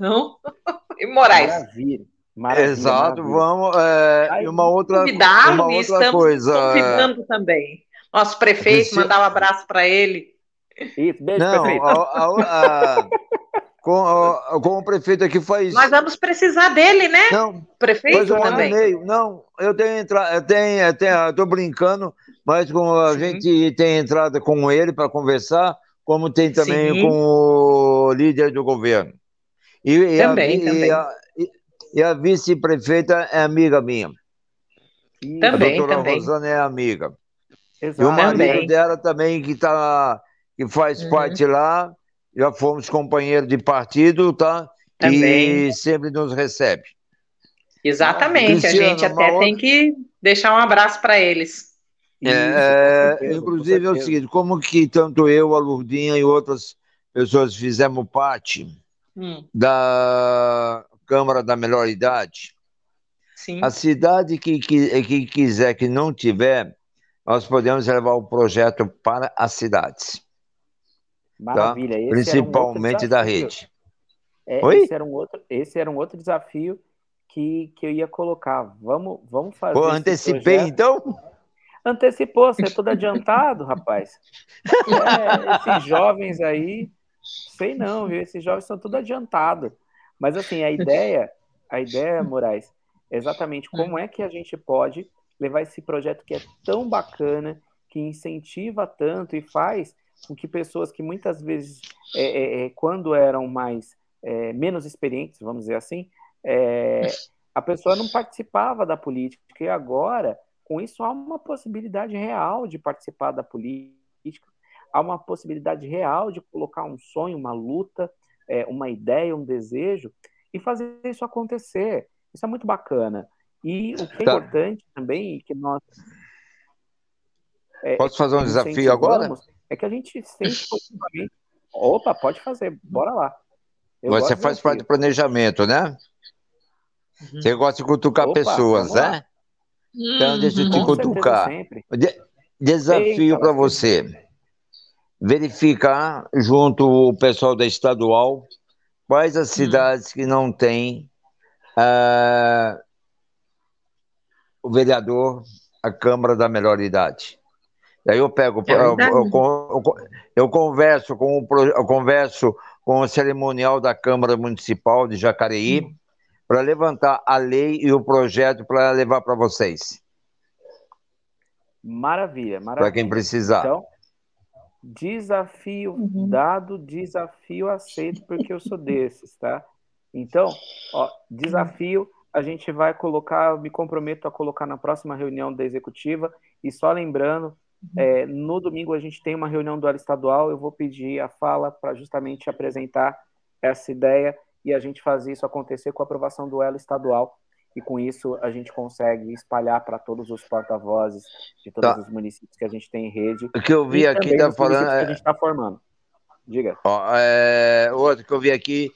Não? E Moraes. Maravilha. Maravilha, Exato, maravilha. vamos. É, e uma outra, uma outra estamos coisa. Convidando também. Nosso prefeito, mandar um abraço para ele. Isso, beijo, Não, prefeito. A, a, a, com, com, o prefeito aqui faz. Nós vamos precisar dele, né? Não, prefeito um também. Meio. Não, eu tenho entrada, eu tenho, eu tenho, eu tô brincando, mas com a Sim. gente tem entrada com ele para conversar como tem também Sim. com o líder do governo. E, também, e a, também. E a, e a vice-prefeita é amiga minha. Também, a doutora também. Rosana é amiga. Exato. E o marido também. dela também, que, tá, que faz uhum. parte lá, já fomos companheiros de partido, tá? Também. E sempre nos recebe. Exatamente, Cristiano, a gente até outra... tem que deixar um abraço para eles. É, certeza, inclusive é o seguinte, como que tanto eu, a Lurdinha e outras pessoas fizemos parte hum. da Câmara da Melhor Idade, Sim. a cidade que, que, que quiser que não tiver, nós podemos levar o projeto para as cidades. Tá? Maravilha. Tá? Principalmente um da rede. É, Oi? Esse era, um outro, esse era um outro desafio que, que eu ia colocar. Vamos, vamos fazer. Pô, antecipei então? Antecipou, você é todo adiantado, rapaz. É, esses jovens aí, Sei não, viu? Esses jovens são tudo adiantado. Mas assim, a ideia, a ideia, Moraes, é exatamente como é que a gente pode levar esse projeto que é tão bacana, que incentiva tanto e faz com que pessoas que muitas vezes, é, é, é quando eram mais é, menos experientes, vamos dizer assim, é, a pessoa não participava da política e agora, com isso, há uma possibilidade real de participar da política, há uma possibilidade real de colocar um sonho, uma luta, é, uma ideia, um desejo e fazer isso acontecer. Isso é muito bacana. E o que é tá. importante também, que nós. É, Posso fazer um desafio agora? É que a gente sempre. Opa, pode fazer, bora lá. Eu Você faz parte do planejamento, né? Uhum. Você gosta de cutucar Opa, pessoas, né? Então, deixa eu te cutucar. De desafio para você. Verificar junto o pessoal da estadual quais as hum. cidades que não têm uh, o vereador, a Câmara da Melhor Idade. Daí eu pego, é eu, eu, eu, eu, converso com o, eu converso com o cerimonial da Câmara Municipal de Jacareí hum. para levantar a lei e o projeto para levar para vocês. Maravilha, maravilha. Para quem precisar. Então, desafio uhum. dado, desafio aceito, porque eu sou desses, tá? Então, ó, desafio a gente vai colocar, eu me comprometo a colocar na próxima reunião da executiva, e só lembrando, Uhum. É, no domingo a gente tem uma reunião do área estadual, eu vou pedir a fala para justamente apresentar essa ideia e a gente fazer isso acontecer com a aprovação do elo estadual. E com isso a gente consegue espalhar para todos os porta-vozes de todos tá. os municípios que a gente tem em rede. O que eu vi aqui tá falando. Que a gente está formando. Diga. Ó, é, outro que eu vi aqui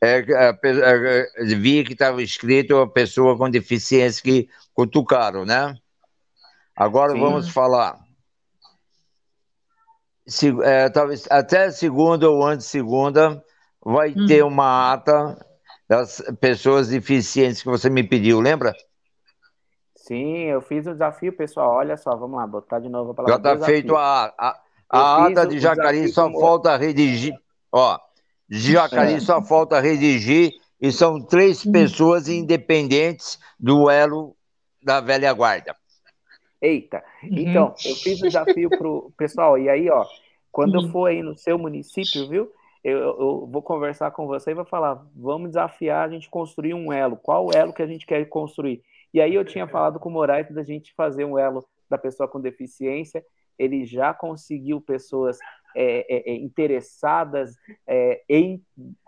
é, é, vi que estava escrito a pessoa com deficiência que cutucaram, né? Agora Sim. vamos falar se, é, talvez até segunda ou antes de segunda, vai hum. ter uma ata das pessoas deficientes que você me pediu, lembra? Sim, eu fiz o desafio, pessoal. Olha só, vamos lá, botar de novo a palavra. Já está feito a, a, a ata de Jacari, só como... falta redigir. Ó, de Jacari é. só falta redigir e são três hum. pessoas independentes do elo da velha guarda. Eita, uhum. então, eu fiz o desafio pro pessoal, e aí, ó, quando uhum. eu for aí no seu município, viu, eu, eu, vou conversar com você e vou falar, vamos desafiar a gente construir um elo, qual elo que a gente quer construir? E aí eu tinha falado com o Moraes da gente fazer um elo da pessoa com deficiência, ele já conseguiu pessoas é, é, é interessadas é, em,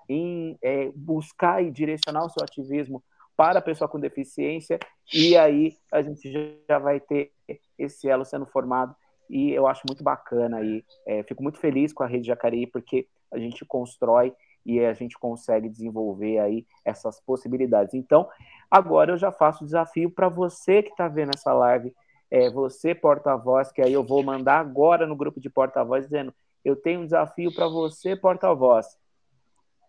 em é, buscar e direcionar o seu ativismo para a pessoa com deficiência, e aí a gente já vai ter esse elo sendo formado, e eu acho muito bacana aí. Fico muito feliz com a Rede Jacareí, porque a gente constrói e a gente consegue desenvolver aí essas possibilidades. Então, agora eu já faço o desafio para você que está vendo essa live, é, você porta-voz, que aí eu vou mandar agora no grupo de porta-voz dizendo: eu tenho um desafio para você, porta-voz,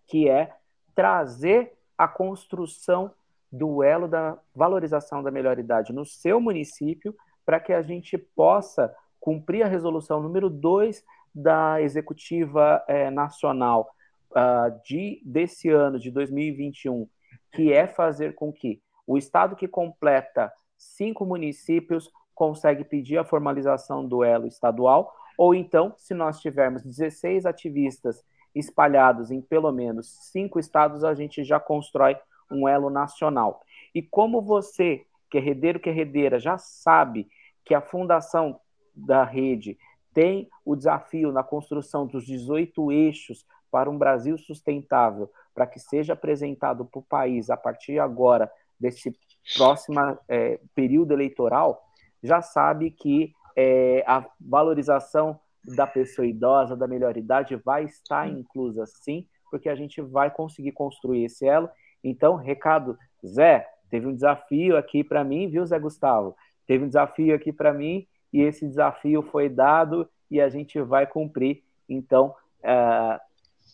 que é trazer a construção do elo da valorização da melhor idade no seu município, para que a gente possa cumprir a resolução número 2 da Executiva é, Nacional uh, de, desse ano, de 2021, que é fazer com que o Estado que completa cinco municípios consegue pedir a formalização do elo estadual, ou então, se nós tivermos 16 ativistas espalhados em pelo menos cinco estados, a gente já constrói um elo nacional. E como você, que é herdeiro, que é já sabe que a fundação da rede tem o desafio na construção dos 18 eixos para um Brasil sustentável, para que seja apresentado para o país a partir agora desse próximo é, período eleitoral, já sabe que é, a valorização da pessoa idosa, da melhor idade, vai estar inclusa sim, porque a gente vai conseguir construir esse elo então, recado, Zé, teve um desafio aqui para mim, viu, Zé Gustavo? Teve um desafio aqui para mim e esse desafio foi dado e a gente vai cumprir. Então, uh,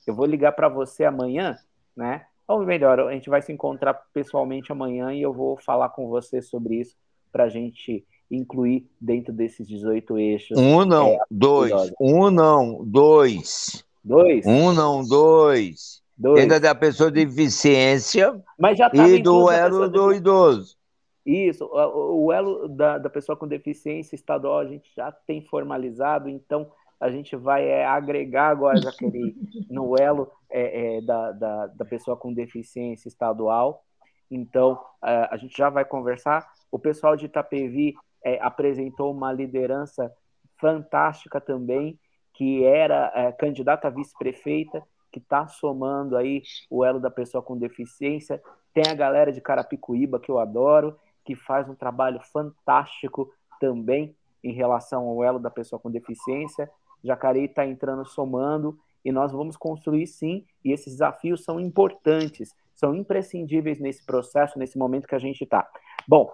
eu vou ligar para você amanhã, né? Ou melhor, a gente vai se encontrar pessoalmente amanhã e eu vou falar com você sobre isso para a gente incluir dentro desses 18 eixos. Um não, é, dois. Um não, dois. Dois. Um, não, dois. dois. Ainda da pessoa de deficiência Mas já e do elo do idoso. Isso, o, elo da, da pessoa com deficiência estadual a gente já tem formalizado, então a gente vai é, agregar agora, Jaqueline, no elo é, é, da, da, da, pessoa com deficiência estadual. Então, é, a gente já vai conversar. O pessoal de Itapevi é, apresentou uma liderança fantástica também, que era é, candidata a vice-prefeita, que está somando aí o elo da pessoa com deficiência. Tem a galera de Carapicuíba, que eu adoro, que faz um trabalho fantástico também em relação ao elo da pessoa com deficiência. Jacareí está entrando somando e nós vamos construir sim, e esses desafios são importantes, são imprescindíveis nesse processo, nesse momento que a gente está. Bom,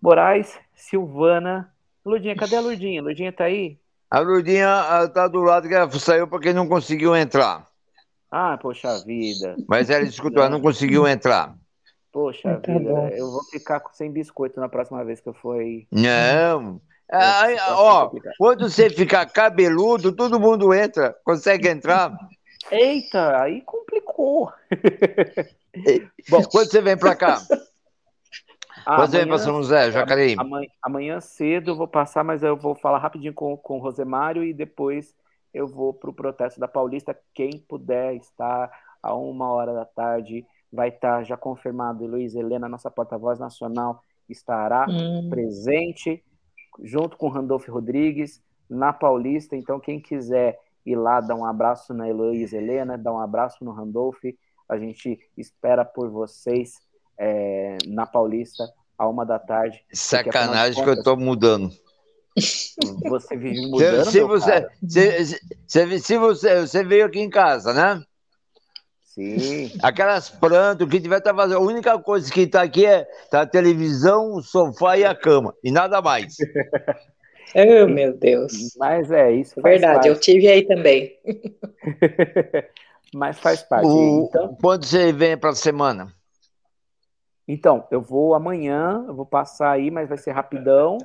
Moraes, Silvana, Ludinha, cadê a Ludinha? Ludinha está aí? A Ludinha está do lado que ela saiu porque não conseguiu entrar. Ah, poxa vida. Mas ela escutou, ela não conseguiu entrar. Poxa tá vida, bom. eu vou ficar sem biscoito na próxima vez que eu for aí. Não. Aí, ó, quando você ficar cabeludo, todo mundo entra. Consegue entrar? Eita, aí complicou. Bom, quando você vem para cá? Ah, quando você vem para São José, Jacareí? Amanhã, amanhã, cedo eu vou passar, mas eu vou falar rapidinho com, com o Rosemário e depois eu vou para o protesto da Paulista. Quem puder estar a uma hora da tarde vai estar já confirmado. Luiz Helena, nossa porta-voz nacional, estará hum. presente junto com Randolfo Rodrigues na Paulista. Então, quem quiser ir lá dar um abraço na Heloísa Helena, dar um abraço no Randolph, a gente espera por vocês é, na Paulista a uma da tarde. Sacanagem contas, que eu tô mudando. Você vive mudando. Se, se você, se, se, se, você, você veio aqui em casa, né? Sim. Aquelas plantas, o que tiver tá fazendo. A única coisa que tá aqui é tá a televisão, o sofá e a cama. E nada mais. oh, meu Deus. Mas é isso. Verdade, parte. eu tive aí também. Mas faz parte. O, então, quando você vem para a semana? Então, eu vou amanhã, eu vou passar aí, mas vai ser rapidão.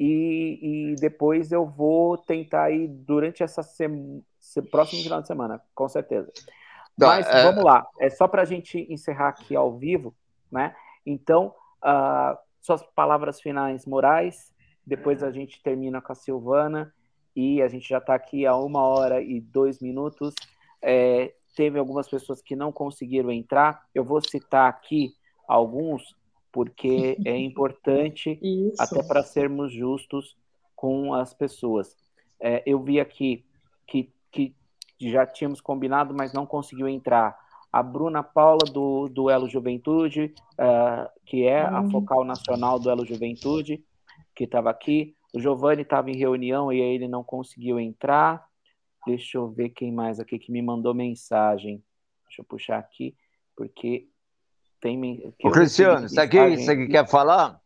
E, e depois eu vou tentar ir durante essa semana, próximo final de semana, com certeza. Tá, Mas é... vamos lá, é só para a gente encerrar aqui ao vivo, né? Então, uh, suas palavras finais morais, depois a gente termina com a Silvana e a gente já está aqui há uma hora e dois minutos. É, teve algumas pessoas que não conseguiram entrar. Eu vou citar aqui alguns, porque é importante, Isso. até para sermos justos com as pessoas. É, eu vi aqui que, que já tínhamos combinado, mas não conseguiu entrar. A Bruna Paula, do, do Elo Juventude, uh, que é a uhum. focal nacional do Elo Juventude, que estava aqui. O Giovanni estava em reunião e ele não conseguiu entrar. Deixa eu ver quem mais aqui que me mandou mensagem. Deixa eu puxar aqui, porque tem. Ô, Cristiano, isso aqui, isso aqui quer falar?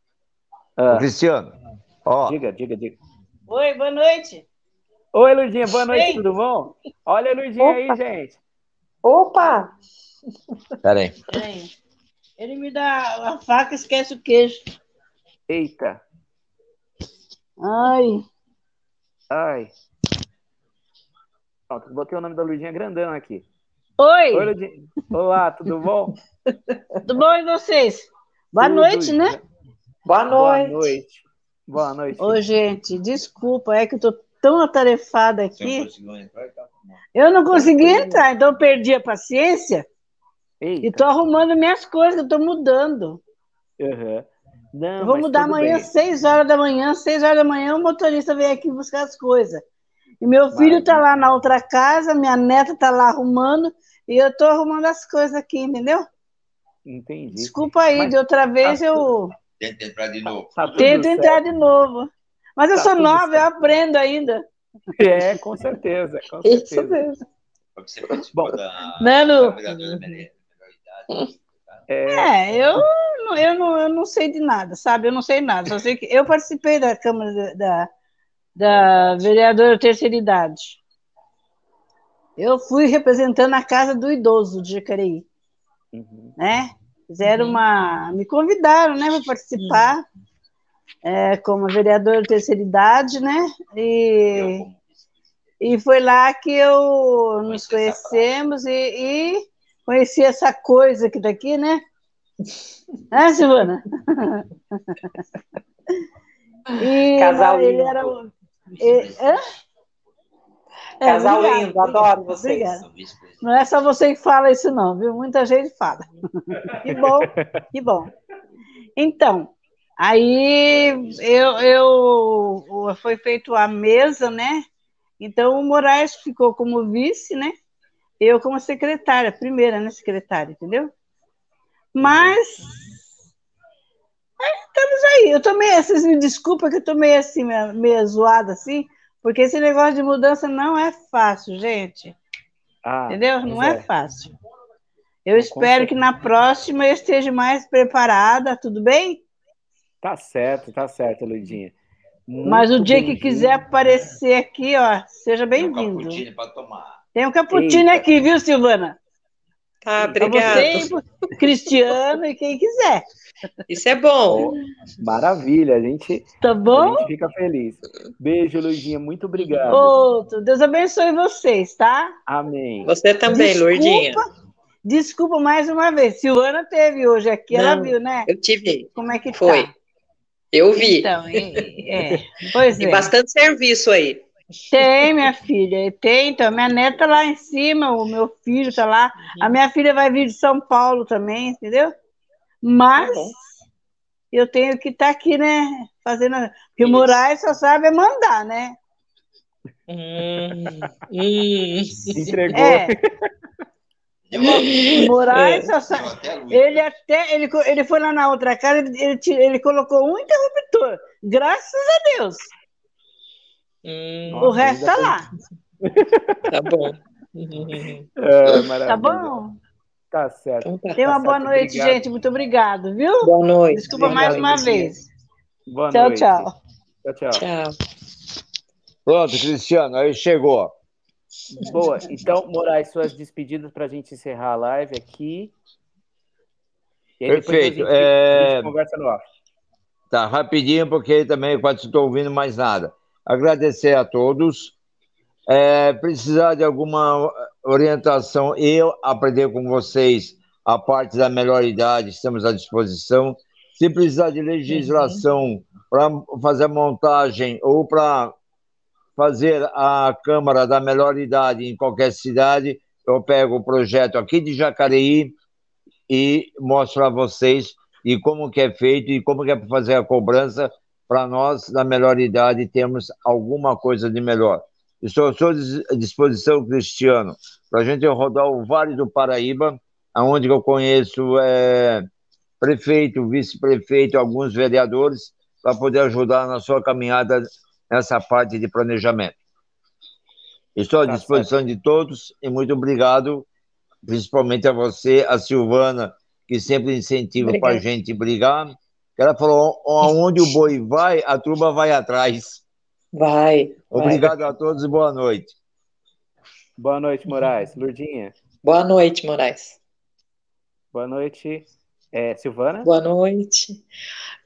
Ah. Ô, Cristiano, ó. Diga, diga, diga. Oi, boa noite. Oi, Ludinha, boa noite, Ei. tudo bom? Olha a Ludinha Opa. aí, gente. Opa! Peraí. Peraí. Ele me dá a faca esquece o queijo. Eita. Ai. Ai. Pronto, botei o nome da Ludinha grandão aqui. Oi. Oi. Olá, tudo bom? tudo bom e vocês? Boa tudo noite, né? Boa noite. Boa noite. Boa noite. Ô, gente, desculpa, é que eu tô tão atarefada aqui. Eu não consegui entrar, então eu perdi a paciência. Eita. E estou arrumando minhas coisas, estou mudando. Uhum. Não, eu vou mudar amanhã, às 6 horas da manhã. 6 horas da manhã, o motorista vem aqui buscar as coisas. E meu filho está lá na outra casa, minha neta está lá arrumando, e eu estou arrumando as coisas aqui, entendeu? Entendi. Desculpa aí, Mas, de outra vez tá eu. Tenta entrar de novo. Tá Tento entrar de novo. Mas eu tá sou nova, certo. eu aprendo ainda. É, com certeza, com certeza. Isso mesmo. Bom, Nano. É, é, eu, eu, não, eu não sei de nada, sabe? Eu não sei nada. Só sei que eu participei da Câmara da, da vereadora terceira idade. Eu fui representando a casa do idoso de Jacareí. Uhum. Né? Fizeram uhum. uma. Me convidaram né, para participar. Uhum é, como vereadora de terceira idade, né? E E foi lá que eu nos conhecemos e, e conheci essa coisa que daqui, tá né? É, Silvana? E Casal ele lindo. era. E, é, Casal obrigado, lindo, adoro vocês. Obrigada. Não é só você que fala isso, não, viu? Muita gente fala. Que bom, que bom. Então, aí eu, eu foi feito a mesa, né? Então o Moraes ficou como vice, né? Eu como secretária, primeira, né, secretária, entendeu? Mas estamos aí. Eu tomei, vocês me desculpem que eu tomei assim, meio zoada assim, porque esse negócio de mudança não é fácil, gente. Ah, Entendeu? Não é. é. fácil. Eu espero que na próxima eu esteja mais preparada, tudo bem? Tá certo, tá certo, Luidinha. Mas o dia que quiser aparecer aqui, ó, seja bem-vindo. Tem um cappuccino para tomar. Tem um cappuccino Eita. aqui, viu, Silvana? Tá, obrigada. Você, Cristiano e quem quiser. Isso é bom. Maravilha, a gente, tá bom? A gente fica feliz. Beijo, Luizinha, muito obrigado. Outro, Deus abençoe vocês, tá? Amém. Você também, desculpa, Lourdinha. Desculpa mais uma vez. Silvana teve hoje aqui, Não, ela viu, né? Eu tive. Como é que Foi. Tá? Eu vi. Então, é, é. Pois é. E bastante serviço aí. Tem, minha filha, tem. Então, minha neta lá em cima, o meu filho tá lá. A minha filha vai vir de São Paulo também, entendeu? Mas uhum. eu tenho que estar tá aqui, né? Fazendo. Porque o Moraes só sabe mandar, né? Hum, hum. Entregou. É. Moraes é. só sabe. Ele até ele, ele foi lá na outra casa, ele, ele, ele colocou um interruptor. Graças a Deus. Hum, o resto tá lá. Tá bom. É, tá bom? Tá certo. Então tá. Tenha uma tá boa certo, noite, obrigado. gente. Muito obrigado, viu? Boa noite. Desculpa obrigado, mais uma vez. Boa tchau, noite. Tchau, tchau. Tchau, tchau. Pronto, Cristiano, aí chegou. Boa. Então, Moraes, suas despedidas para a gente encerrar a live aqui. Perfeito. A gente, é... a gente conversa no off. Tá, rapidinho, porque também quase estou ouvindo mais nada. Agradecer a todos. É, precisar de alguma orientação, eu aprender com vocês a parte da melhor idade, estamos à disposição. Se precisar de legislação uhum. para fazer a montagem ou para fazer a Câmara da Melhor Idade em qualquer cidade, eu pego o projeto aqui de Jacareí e mostro a vocês e como que é feito e como que é para fazer a cobrança para nós da melhor idade termos alguma coisa de melhor. Estou à sua disposição, Cristiano, para a gente rodar o Vale do Paraíba, aonde eu conheço é, prefeito, vice-prefeito, alguns vereadores, para poder ajudar na sua caminhada nessa parte de planejamento. Estou à tá disposição de todos e muito obrigado, principalmente a você, a Silvana, que sempre incentiva para a gente brigar. Ela falou: onde o boi vai, a turma vai atrás. Vai. Obrigado vai. a todos e boa noite. Boa noite, Moraes. Lurdinha. Boa noite, Moraes. Boa noite, é, Silvana. Boa noite.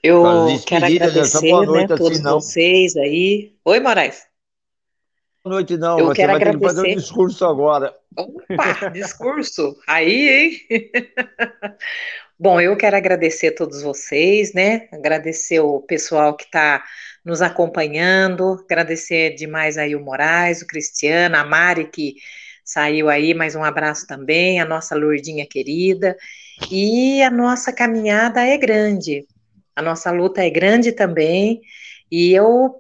Eu quero agradecer boa noite, né, assim, todos não. vocês aí. Oi, Moraes. Boa noite, não. Eu você quero vai agradecer. ter que fazer um discurso agora. Opa, discurso? Aí, hein? Bom, eu quero agradecer a todos vocês, né? Agradecer o pessoal que está nos acompanhando, agradecer demais aí o Moraes, o Cristiano, a Mari que saiu aí, mais um abraço também, a nossa Lourdinha querida. E a nossa caminhada é grande, a nossa luta é grande também, e eu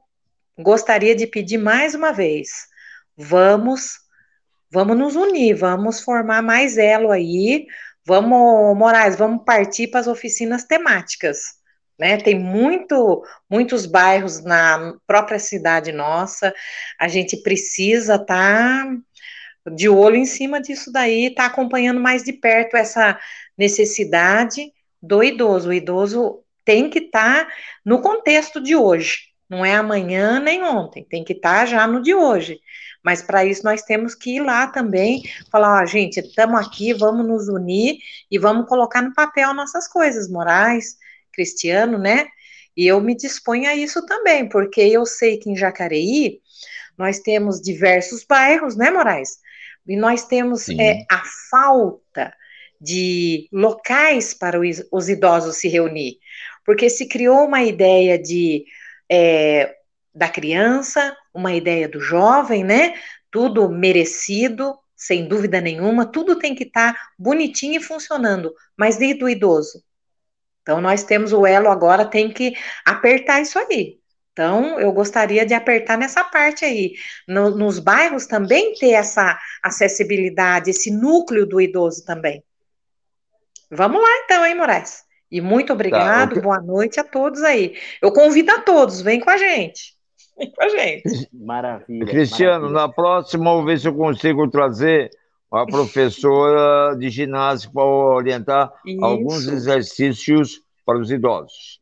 gostaria de pedir mais uma vez: vamos, vamos nos unir, vamos formar mais elo aí, vamos, Moraes, vamos partir para as oficinas temáticas. Né, tem muito, muitos bairros na própria cidade nossa. A gente precisa estar tá de olho em cima disso daí, estar tá acompanhando mais de perto essa necessidade do idoso. O idoso tem que estar tá no contexto de hoje, não é amanhã nem ontem, tem que estar tá já no de hoje. Mas para isso nós temos que ir lá também, falar, ó, gente, estamos aqui, vamos nos unir e vamos colocar no papel nossas coisas morais, cristiano, né? E eu me disponho a isso também, porque eu sei que em Jacareí nós temos diversos bairros, né, Moraes? E nós temos é, a falta de locais para os idosos se reunir, porque se criou uma ideia de é, da criança, uma ideia do jovem, né? Tudo merecido, sem dúvida nenhuma, tudo tem que estar tá bonitinho e funcionando, mas e do idoso? Então, nós temos o elo agora, tem que apertar isso aí. Então, eu gostaria de apertar nessa parte aí. No, nos bairros também ter essa acessibilidade, esse núcleo do idoso também. Vamos lá, então, hein, Moraes? E muito obrigado, tá, boa noite a todos aí. Eu convido a todos, vem com a gente. Vem com a gente. Maravilha. Cristiano, maravilha. na próxima, vou ver se eu consigo trazer a professora de ginástica para orientar Isso. alguns exercícios para os idosos.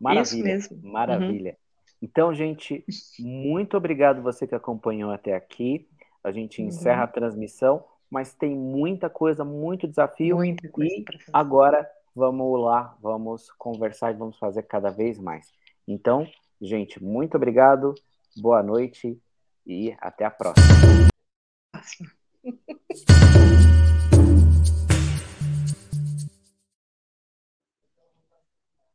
Maravilha, Isso mesmo. Maravilha. Uhum. Então, gente, muito obrigado você que acompanhou até aqui. A gente uhum. encerra uhum. a transmissão, mas tem muita coisa, muito desafio. Muita coisa e agora vamos lá, vamos conversar e vamos fazer cada vez mais. Então, gente, muito obrigado, boa noite e até a próxima.